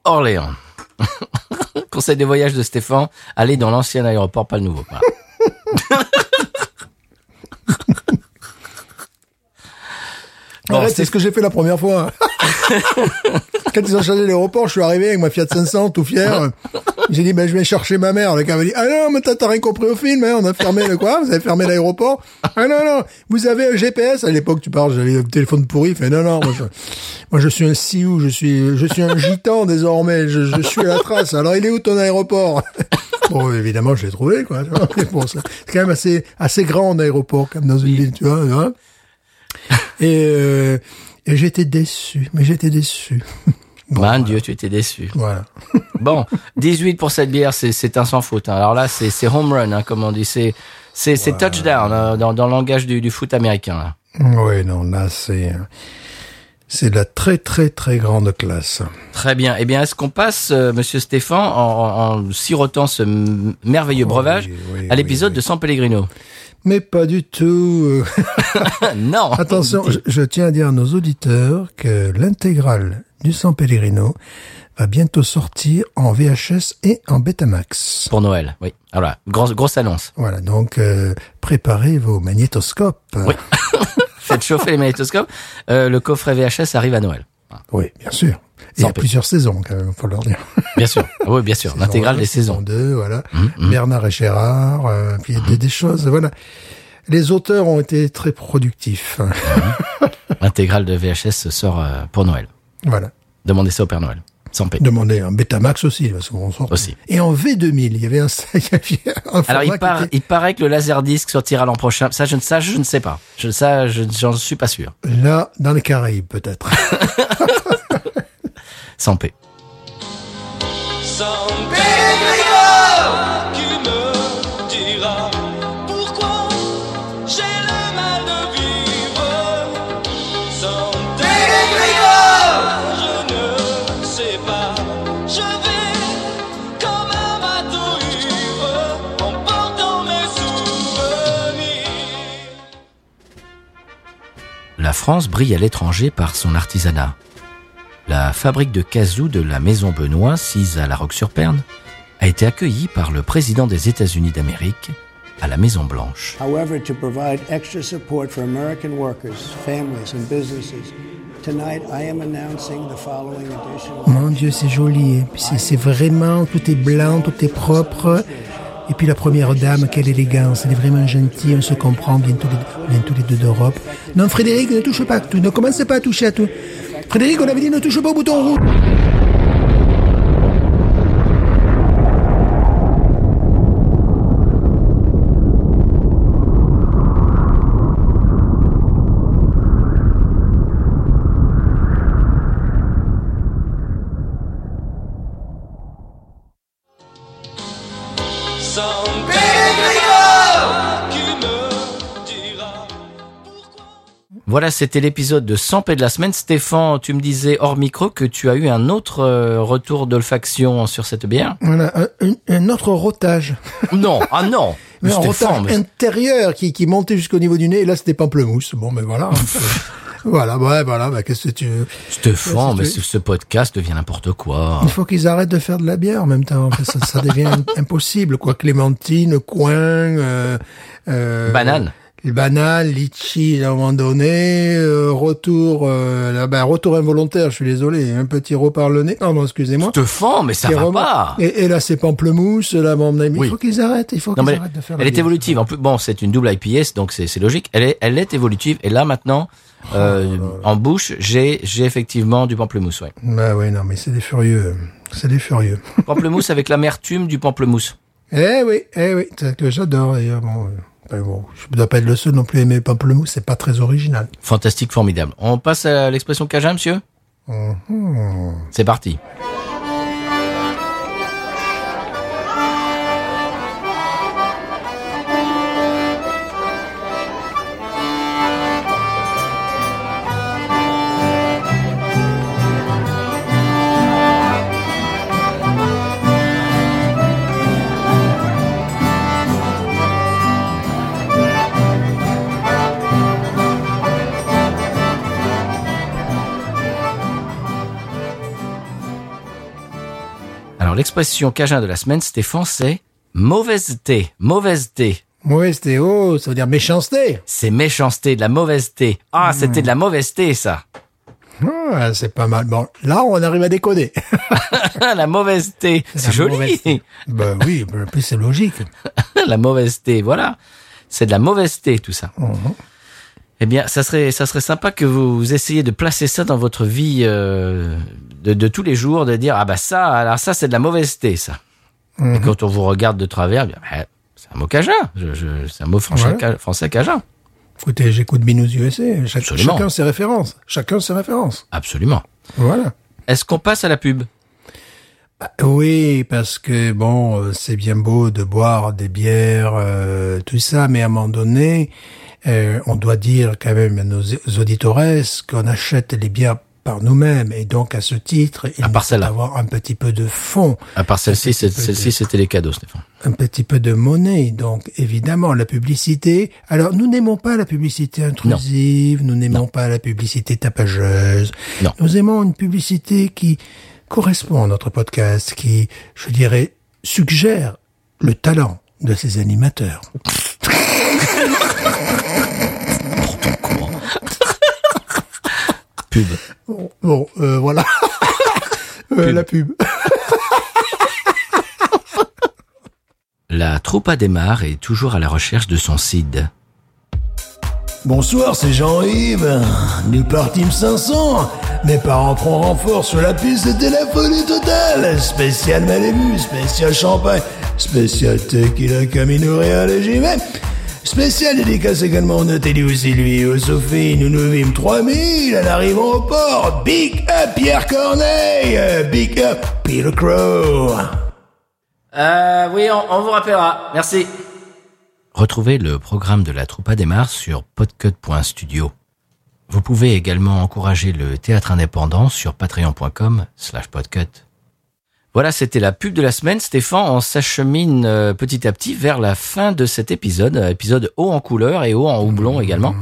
Nouvelle-Orléans. Conseil de voyage de Stéphane, allez dans l'ancien aéroport, pas le nouveau. Voilà. Bon, Arrête, c'est- c'est ce que j'ai fait la première fois. Quand ils ont changé l'aéroport, je suis arrivé avec ma Fiat 500, tout fier. J'ai dit, ben, je vais chercher ma mère. Le gars m'a dit, ah non, mais t'as rien compris au film, hein, on a fermé le quoi? Vous avez fermé l'aéroport? Ah non, non, vous avez un GPS. À l'époque, tu parles, j'avais un téléphone pourri. Il fait, non, non, moi, je, moi, je suis un Sioux, je suis, je suis un gitan désormais, je, je suis à la trace. Alors, il est où ton aéroport? Bon, évidemment, je l'ai trouvé, quoi. bon, c'est quand même assez, assez grand, un aéroport, comme dans une ville, tu vois, tu vois. Et, euh, et j'étais déçu, mais j'étais déçu. Bon, voilà. Dieu, tu étais déçu. Voilà. Bon, 18 pour cette bière, c'est, c'est un sans faute. hein. Alors là, c'est, c'est home run, hein, comme on dit. C'est, c'est, c'est touchdown hein, dans, dans le langage du, du foot américain. Oui, non, là, c'est, c'est de la très, très, très grande classe. Très bien. Eh bien, est-ce qu'on passe, euh, Monsieur Stéphane, en, en, sirotant ce merveilleux breuvage, oui, à l'épisode oui, de San Pellegrino? Mais pas du tout. Non. Attention, je, je tiens à dire à nos auditeurs que l'intégrale du San Pellegrino va bientôt sortir en VHS et en Betamax. Pour Noël, oui. Voilà, grosse, grosse annonce. Voilà, donc euh, préparez vos magnétoscopes. Oui. Faites chauffer les magnétoscopes. Euh, le coffret VHS arrive à Noël. Oui, bien sûr. Et il y a plusieurs saisons, quand même, faut leur dire. Bien sûr. Ah oui, bien sûr. Saison L'intégrale des saison saisons. 2, voilà. Mhm, Bernard et Gérard, euh, puis il y a des, des choses, voilà. Les auteurs ont été très productifs. L'intégrale de VHS sort euh, pour Noël. voilà. Demandez ça au Père Noël. Sans paix. Demandez un Betamax aussi, parce qu'on sort. Aussi. Et en V2000, il y avait un, il y avait un Alors, il, qui par- était- il paraît que le Laserdisc sortira l'an prochain. Ça, je ne, ça, je ne sais pas. Je, ça, je, j'en suis pas sûr. là, dans les Caraïbes, peut-être. sans paix. Sans paix, tu me diras pourquoi j'ai le mal de vivre. Sans paix, je ne sais pas, je vais comme un bateau ivre en portant mes souvenirs. La France brille à l'étranger par son artisanat. La fabrique de kazoo de la Maison Benoît, sise à La Roque-sur-Perne, a été accueillie par le président des États-Unis d'Amérique à la Maison Blanche. However, to provide extra support for American workers, families, and businesses, tonight I am announcing the following edition. Mon Dieu, c'est joli. Et puis C'est c'est vraiment, tout est blanc, tout est propre. Et puis la première dame, quelle élégance. Elle est vraiment gentille, on se comprend, vient tous les, tous deux d'Europe. Non, Frédéric, ne touche pas à tout. Ne commencez pas à toucher à tout. Frédéric, on avait dit ne touche pas au bouton rouge. Voilà, c'était l'épisode de 100 p de la semaine. Stéphane, tu me disais hors micro que tu as eu un autre euh, retour d'olfaction sur cette bière. Voilà, un, autre rotage. Non, ah non Mais un Stéphane, rotage mais- intérieur qui, qui montait jusqu'au niveau du nez. Et là, c'était pamplemousse. Bon, mais voilà. voilà, ouais, voilà. Bah, qu'est-ce que tu Stéphane, mais ce podcast devient n'importe quoi. Il faut qu'ils arrêtent de faire de la bière en même temps. Ça, ça devient impossible, quoi. Clémentine, coin, euh, euh, Banane. Bananes, litchi, à un moment donné, euh, retour, euh, là, ben, retour involontaire, je suis désolé, un petit rot par le nez. Non, non, excusez-moi. Stéphane, mais ça va remonte. pas Et, et là, c'est pamplemousse, là, mon ami. Oui. Il faut qu'ils arrêtent, il faut qu'ils arrêtent de faire elle est bière. évolutive. En plus, bon, c'est une double IPS, donc c'est logique. Elle est, elle est évolutive. Et là, maintenant, euh, en bouche, j'ai, j'ai effectivement du pamplemousse. Ouais. Bah oui, non, mais c'est des furieux. C'est des furieux. Pamplemousse avec l'amertume du pamplemousse. eh oui, eh oui, que j'adore, d'ailleurs. Bon, ben bon, je dois pas être le seul non plus à aimer pamplemousse, c'est pas très original. Fantastique, formidable. On passe à l'expression Cajun, monsieur? Mhm. C'est parti. L'expression Cajun de la semaine, Stéphane, c'est mauvaise thé. Mauvaise thé. Mauvaise théo, ça veut dire méchanceté. C'est méchanceté, de la mauvaise thé. Ah, c'était de la mauvaise thé, ça. Ah, c'est pas mal. Bon, là, on arrive à décoder. la mauvaise thé. C'est joli. ben oui, ben, en plus c'est logique. la mauvaise thé, voilà. C'est de la mauvaise thé, tout ça. Eh bien, ça serait, ça serait sympa que vous essayiez de placer ça dans votre vie euh, de, de tous les jours, de dire ah bah ça, alors ça c'est de la mauvaise thé, ça. Et quand on vous regarde de travers, bien, bah, c'est un mot cajun. Je, je- c'est un mot français, ca- français cajun. Écoutez, j'écoute Binous USA. Absolument. chacun ses références. Chacun ses références. Absolument. Voilà. Est-ce qu'on passe à la pub? Oui, parce que bon, euh, c'est bien beau de boire des bières, euh, tout ça, mais à un moment donné, euh, on doit dire quand même à nos auditeurs qu'on achète les bières par nous-mêmes, et donc à ce titre, il À part faut avoir un petit peu de fond, À part celle-ci, celle-ci c'était les cadeaux, Stéphane. un petit peu de monnaie. Donc évidemment, la publicité. Alors nous n'aimons pas la publicité intrusive, nous n'aimons pas la publicité tapageuse. Non. Nous aimons une publicité qui correspond à notre podcast, qui, je dirais, suggère le talent de ses animateurs. Pub. Bon, bon, euh, voilà. Euh, la pub. La troupe à démarre est toujours à la recherche de son CID. Bonsoir, c'est Jean-Yves. Nous partîmes 500. Mes parents prennent renfort sur la piste, c'était la folie totale. Spécial Malibu, spécial champagne, spécial tequila Camino Real et j'y vais. Spécial dédicace également de Télé aussi lui au Sophie, nous nous vîmes 3000 à l'arrivée au port. Big up Pierre Corneille, big up Peter Crow. Euh, oui, on, on vous rappellera. Merci. Retrouvez le programme de la troupe à démarre sur podcut.studio. Vous pouvez également encourager le théâtre indépendant sur patreon.com slash podcut. Voilà, c'était la pub de la semaine. Stéphane, on s'achemine euh, petit à petit vers la fin de cet épisode, euh, épisode haut en couleur et haut en houblon également.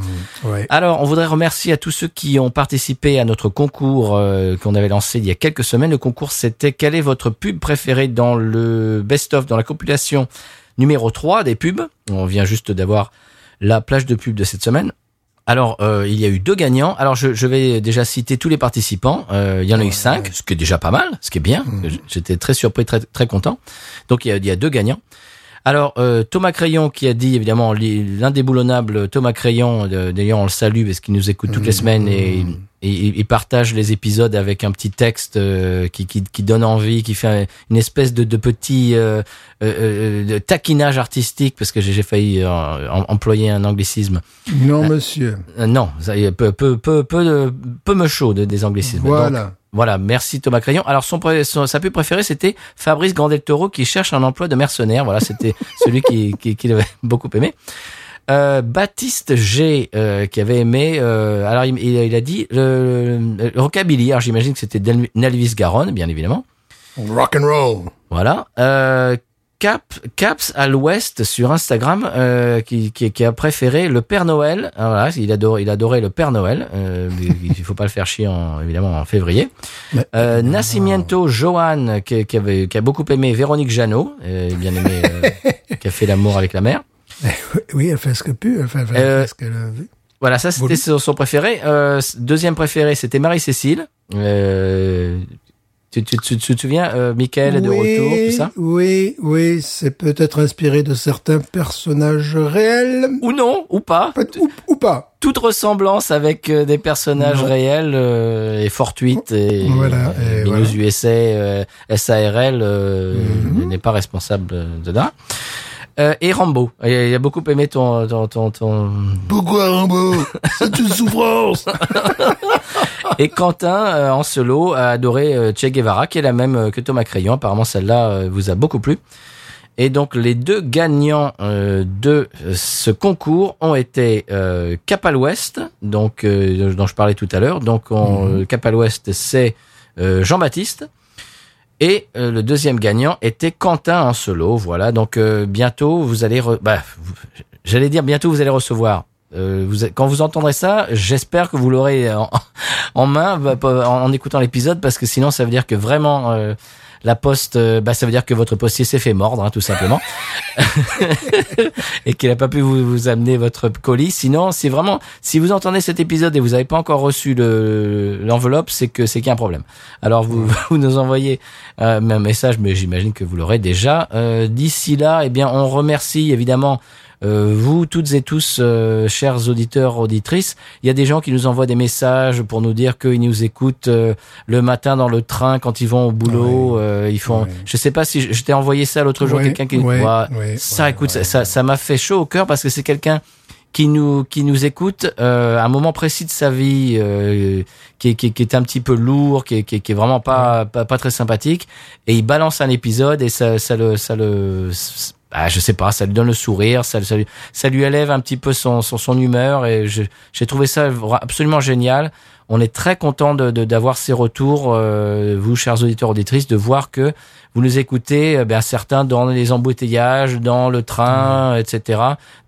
Ouais. Alors, on voudrait remercier à tous ceux qui ont participé à notre concours euh, qu'on avait lancé il y a quelques semaines. Le concours, c'était quelle est votre pub préférée dans le best-of, dans la compilation numéro 3 des pubs? On vient juste d'avoir la plage de pub de cette semaine. Alors, euh, il y a eu deux gagnants. Alors, je, je vais déjà citer tous les participants. Euh, il y en a eu cinq, ce qui est déjà pas mal, ce qui est bien. J'étais très surpris, très très content. Donc, il y a, il y a deux gagnants. Alors, euh, Thomas Crayon qui a dit, évidemment, li- l'indéboulonnable Thomas Crayon, euh, d'ailleurs on le salue parce qu'il nous écoute toutes les semaines et, et il- il partage les épisodes avec un petit texte euh, qui, qui, qui donne envie, qui fait un- une espèce de, de petit euh, euh, euh, de taquinage artistique, parce que j'ai failli euh, em- employer un anglicisme. Non, monsieur. Euh, non, ça y est, peu, peu, peu, peu, peu me chaud de, des anglicismes. Donc, Voilà. voilà, merci Thomas Crayon. Alors son, son- sa pub préférée c'était Fabrice Grandet Toro qui cherche un emploi de mercenaire. Voilà, c'était celui qui, qui, qui l'avait beaucoup aimé. Euh, Baptiste G euh, qui avait aimé. euh, alors il, il- a dit le, le rockabilly. Alors j'imagine que c'était Nelvis Garonne, bien évidemment. Rock and roll. Voilà. Euh, Cap, Caps à l'Ouest sur Instagram euh, qui, qui, qui a préféré le Père Noël. Voilà, il adore, il adorait le Père Noël. Euh, il faut pas le faire chier en, évidemment en février. Mais- Euh, Nascimiento Johan qui, qui avait, qui a beaucoup aimé Véronique Jeannot, euh, bien aimé, euh, qui a fait l'amour avec la mer. Oui, elle fait ce que pu, elle fait, elle fait Euh, ce qu'elle. Voilà, ça c'était son, son préféré. Euh, deuxième préféré, c'était Marie-Cécile. Euh, tu, tu, tu, tu te souviens, euh, Michael est de oui, retour, tout ça? Oui, oui, c'est peut-être inspiré de certains personnages réels. Ou non, ou pas. Peut- Ou, ou pas. toute ressemblance avec des personnages Non. réels euh, est fortuite et, Voilà, et voilà. USA, euh, SARL Mhm. n'est pas responsable de là. Euh, et Rambo. Il a- il a beaucoup aimé ton ton ton, ton... Pourquoi Rambo? C'est une souffrance. et Quentin euh, en solo a adoré euh, Che Guevara qui est la même euh, que Thomas Crayon. Apparemment celle-là euh, vous a beaucoup plu. Et donc les deux gagnants de ce concours ont été Cap à l'Ouest, donc dont je parlais tout à l'heure. Donc on, Cap à l'Ouest c'est Jean-Baptiste. Et euh, le deuxième gagnant était Quentin en solo. Voilà. Donc euh, bientôt vous allez, bah, j'allais dire bientôt vous allez recevoir. Euh, vous, quand vous entendrez ça, j'espère que vous l'aurez en, en main bah, en écoutant l'épisode parce que sinon ça veut dire que vraiment euh, la poste, euh, bah, ça veut dire que votre postier s'est fait mordre, hein, tout simplement, et qu'il n'a pas pu vous, vous amener votre colis. Sinon, c'est vraiment, si vous entendez cet épisode et vous n'avez pas encore reçu le l'enveloppe, c'est que c'est qu'il y a un problème. Alors vous, vous nous envoyez euh, un message, mais j'imagine que vous l'aurez déjà. Euh, D'ici là, eh bien, on remercie évidemment. Euh, vous toutes et tous, euh, chers auditeurs, auditrices, il y a des gens qui nous envoient des messages pour nous dire qu'ils nous écoutent euh, le matin dans le train quand ils vont au boulot. Ouais. euh, ils font. Ouais. Je sais pas si je, je t'ai envoyé ça l'autre jour, Ouais, quelqu'un qui. Ouah, ça, écoute, ça, ça m'a fait chaud au cœur parce que c'est quelqu'un qui nous qui nous écoute euh, à un moment précis de sa vie euh, qui, est, qui, qui est un petit peu lourd qui est, qui qui est vraiment pas, pas pas très sympathique et il balance un épisode et ça ça le ça le ah, je sais pas, ça lui donne le sourire, ça, lui, ça lui élève un petit peu son, son, son humeur et j'ai trouvé ça absolument génial. On est très content de de- d'avoir ces retours, euh, vous chers auditeurs auditrices, de voir que vous nous écoutez, euh, ben, certains dans les embouteillages, dans le train, etc.,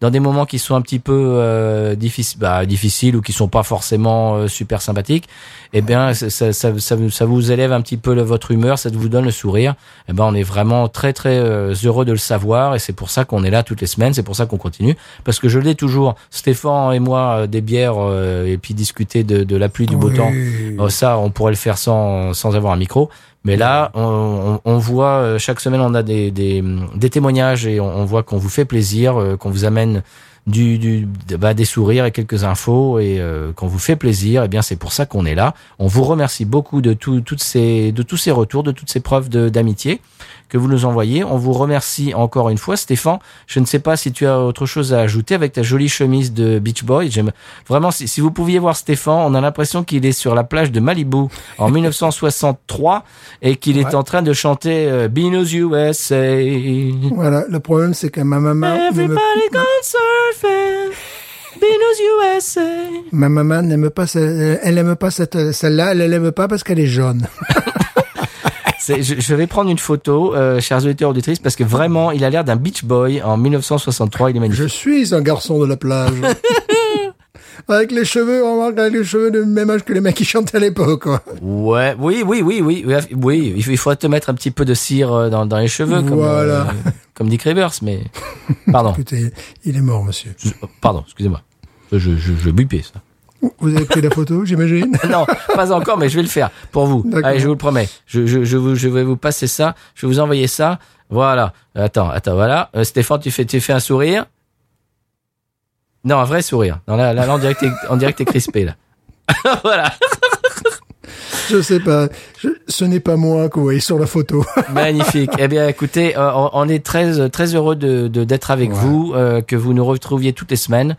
dans des moments qui sont un petit peu euh, difficiles, bah, difficiles ou qui sont pas forcément euh, super sympathiques. Eh bien, ça, ça, ça, ça vous- élève un petit peu le- votre humeur, ça vous donne le sourire. Eh ben, on est vraiment très très euh, heureux de le savoir et c'est pour ça qu'on est là toutes les semaines, c'est pour ça qu'on continue parce que je l'ai toujours. Stéphane et moi euh, des bières euh, et puis discuter de, de la pluie du beau Oui. temps. Oh, ça, on pourrait le faire sans, sans avoir un micro. Mais là, on, voit euh, chaque semaine, on a des, des, des témoignages et on, voit qu'on vous fait plaisir, euh, qu'on vous amène du, du bah, des sourires et quelques infos et euh, qu'on vous fait plaisir. Et bien, c'est pour ça qu'on est là. On vous remercie beaucoup de tout, toutes ces, de tous ces retours, de toutes ces preuves d'amitié que vous nous envoyez. On vous remercie encore une fois, Stéphane. Je ne sais pas si tu as autre chose à ajouter avec ta jolie chemise de Beach Boy. J'aime vraiment. Si, si vous pouviez voir Stéphane, on a l'impression qu'il est sur la plage de Malibu en 1963 et qu'il est en train de chanter euh, Beano's USA. Voilà, le problème c'est que ma maman, Everybody gone surfing. Beano's USA. ma maman n'aime pas, ce- elle aime pas cette, celle-là, elle l'aime pas parce qu'elle est jaune. Je, je vais prendre une photo, euh, chers auditeurs auditrices, parce que vraiment, il a l'air d'un beach boy en 1963. Il est magnifique. Je suis un garçon de la plage. avec les cheveux, on remarque avec les cheveux du même âge que les mecs qui chantaient à l'époque, quoi. Ouais, oui, oui, oui, oui, oui, oui. Il faut- te mettre un petit peu de cire euh, dans, dans les cheveux, comme, Voilà. euh, comme Dick Rivers, mais pardon, Écoutez, il est mort, monsieur. Je- pardon, excusez-moi. Je, je, je bipais ça. Vous avez pris la photo, j'imagine Non, pas encore, mais je vais le faire pour vous. Allez, je vous le promets. Je, je, je, vous, je vais vous passer ça. Je vais vous envoyer ça. Voilà. Attends, attends, voilà. Euh, Stéphane, tu fais, tu fais un sourire Non, un vrai sourire. Non, là, là, là, en direct, en direct, t'es crispé là. voilà. Je sais pas. Je- ce n'est pas moi que vous voyez sur la photo. Magnifique. Eh bien, écoutez, euh, on, on est très très heureux de de- d'être avec vous, euh, que vous nous retrouviez toutes les semaines.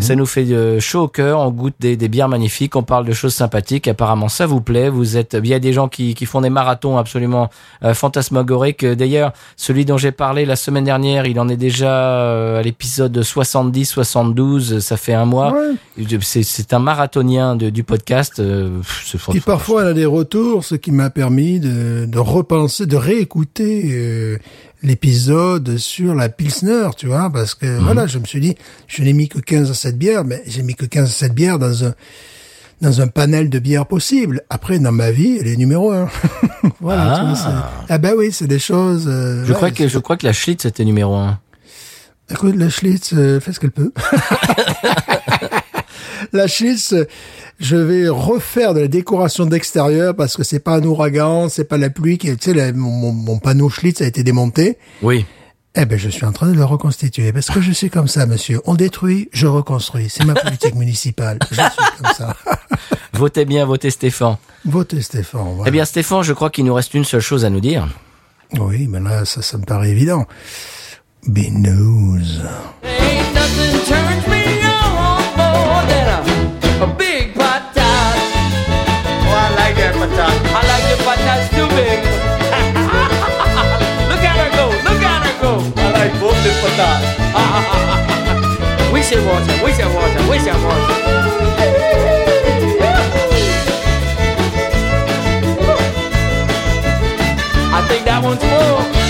Ça nous fait euh, chaud au cœur. On goûte des, des bières magnifiques. On parle de choses sympathiques. Apparemment, ça vous plaît. Vous êtes. Il y a des gens qui qui font des marathons absolument euh, fantasmagoriques. D'ailleurs, celui dont j'ai parlé la semaine dernière, il en est déjà euh, à l'épisode 70, 72. Ça fait un mois. Ouais. C'est un marathonien de, du podcast. euh, c'est Qui parfois elle a des retours, ce qui m'a permis de, de repenser, de réécouter euh, l'épisode sur la Pilsner, tu vois, parce que voilà, je me suis dit, je n'ai mis que 15 à 7 bières, mais j'ai mis que 15 à 7 bières dans un dans un panel de bières possibles. Après, dans ma vie, elle est numéro un. voilà. Ah. vois, ah bah oui, c'est des choses. euh, Je ouais, crois que je crois que la Schlitz était numéro un. Écoute, la Schlitz euh, fait ce qu'elle peut. la Schlitz, euh, je vais refaire de la décoration d'extérieur parce que c'est pas un ouragan, c'est pas la pluie qui, tu sais, la- mon, panneau Schlitz a été démonté. Oui. Eh ben, je suis en train de le reconstituer parce que je suis comme ça, monsieur. On détruit, je reconstruis. C'est ma politique municipale. Je suis comme ça. Votez bien, votez Stéphane. Votez Stéphane. voilà. Eh bien, Stéphane, je crois qu'il nous reste une seule chose à nous dire. Oui, mais là, ça, ça me paraît évident. Be news. Ain't big. look at her go, look at her go. I like both the patats. we should watch her, we should watch her, we should watch her. I think that one's full.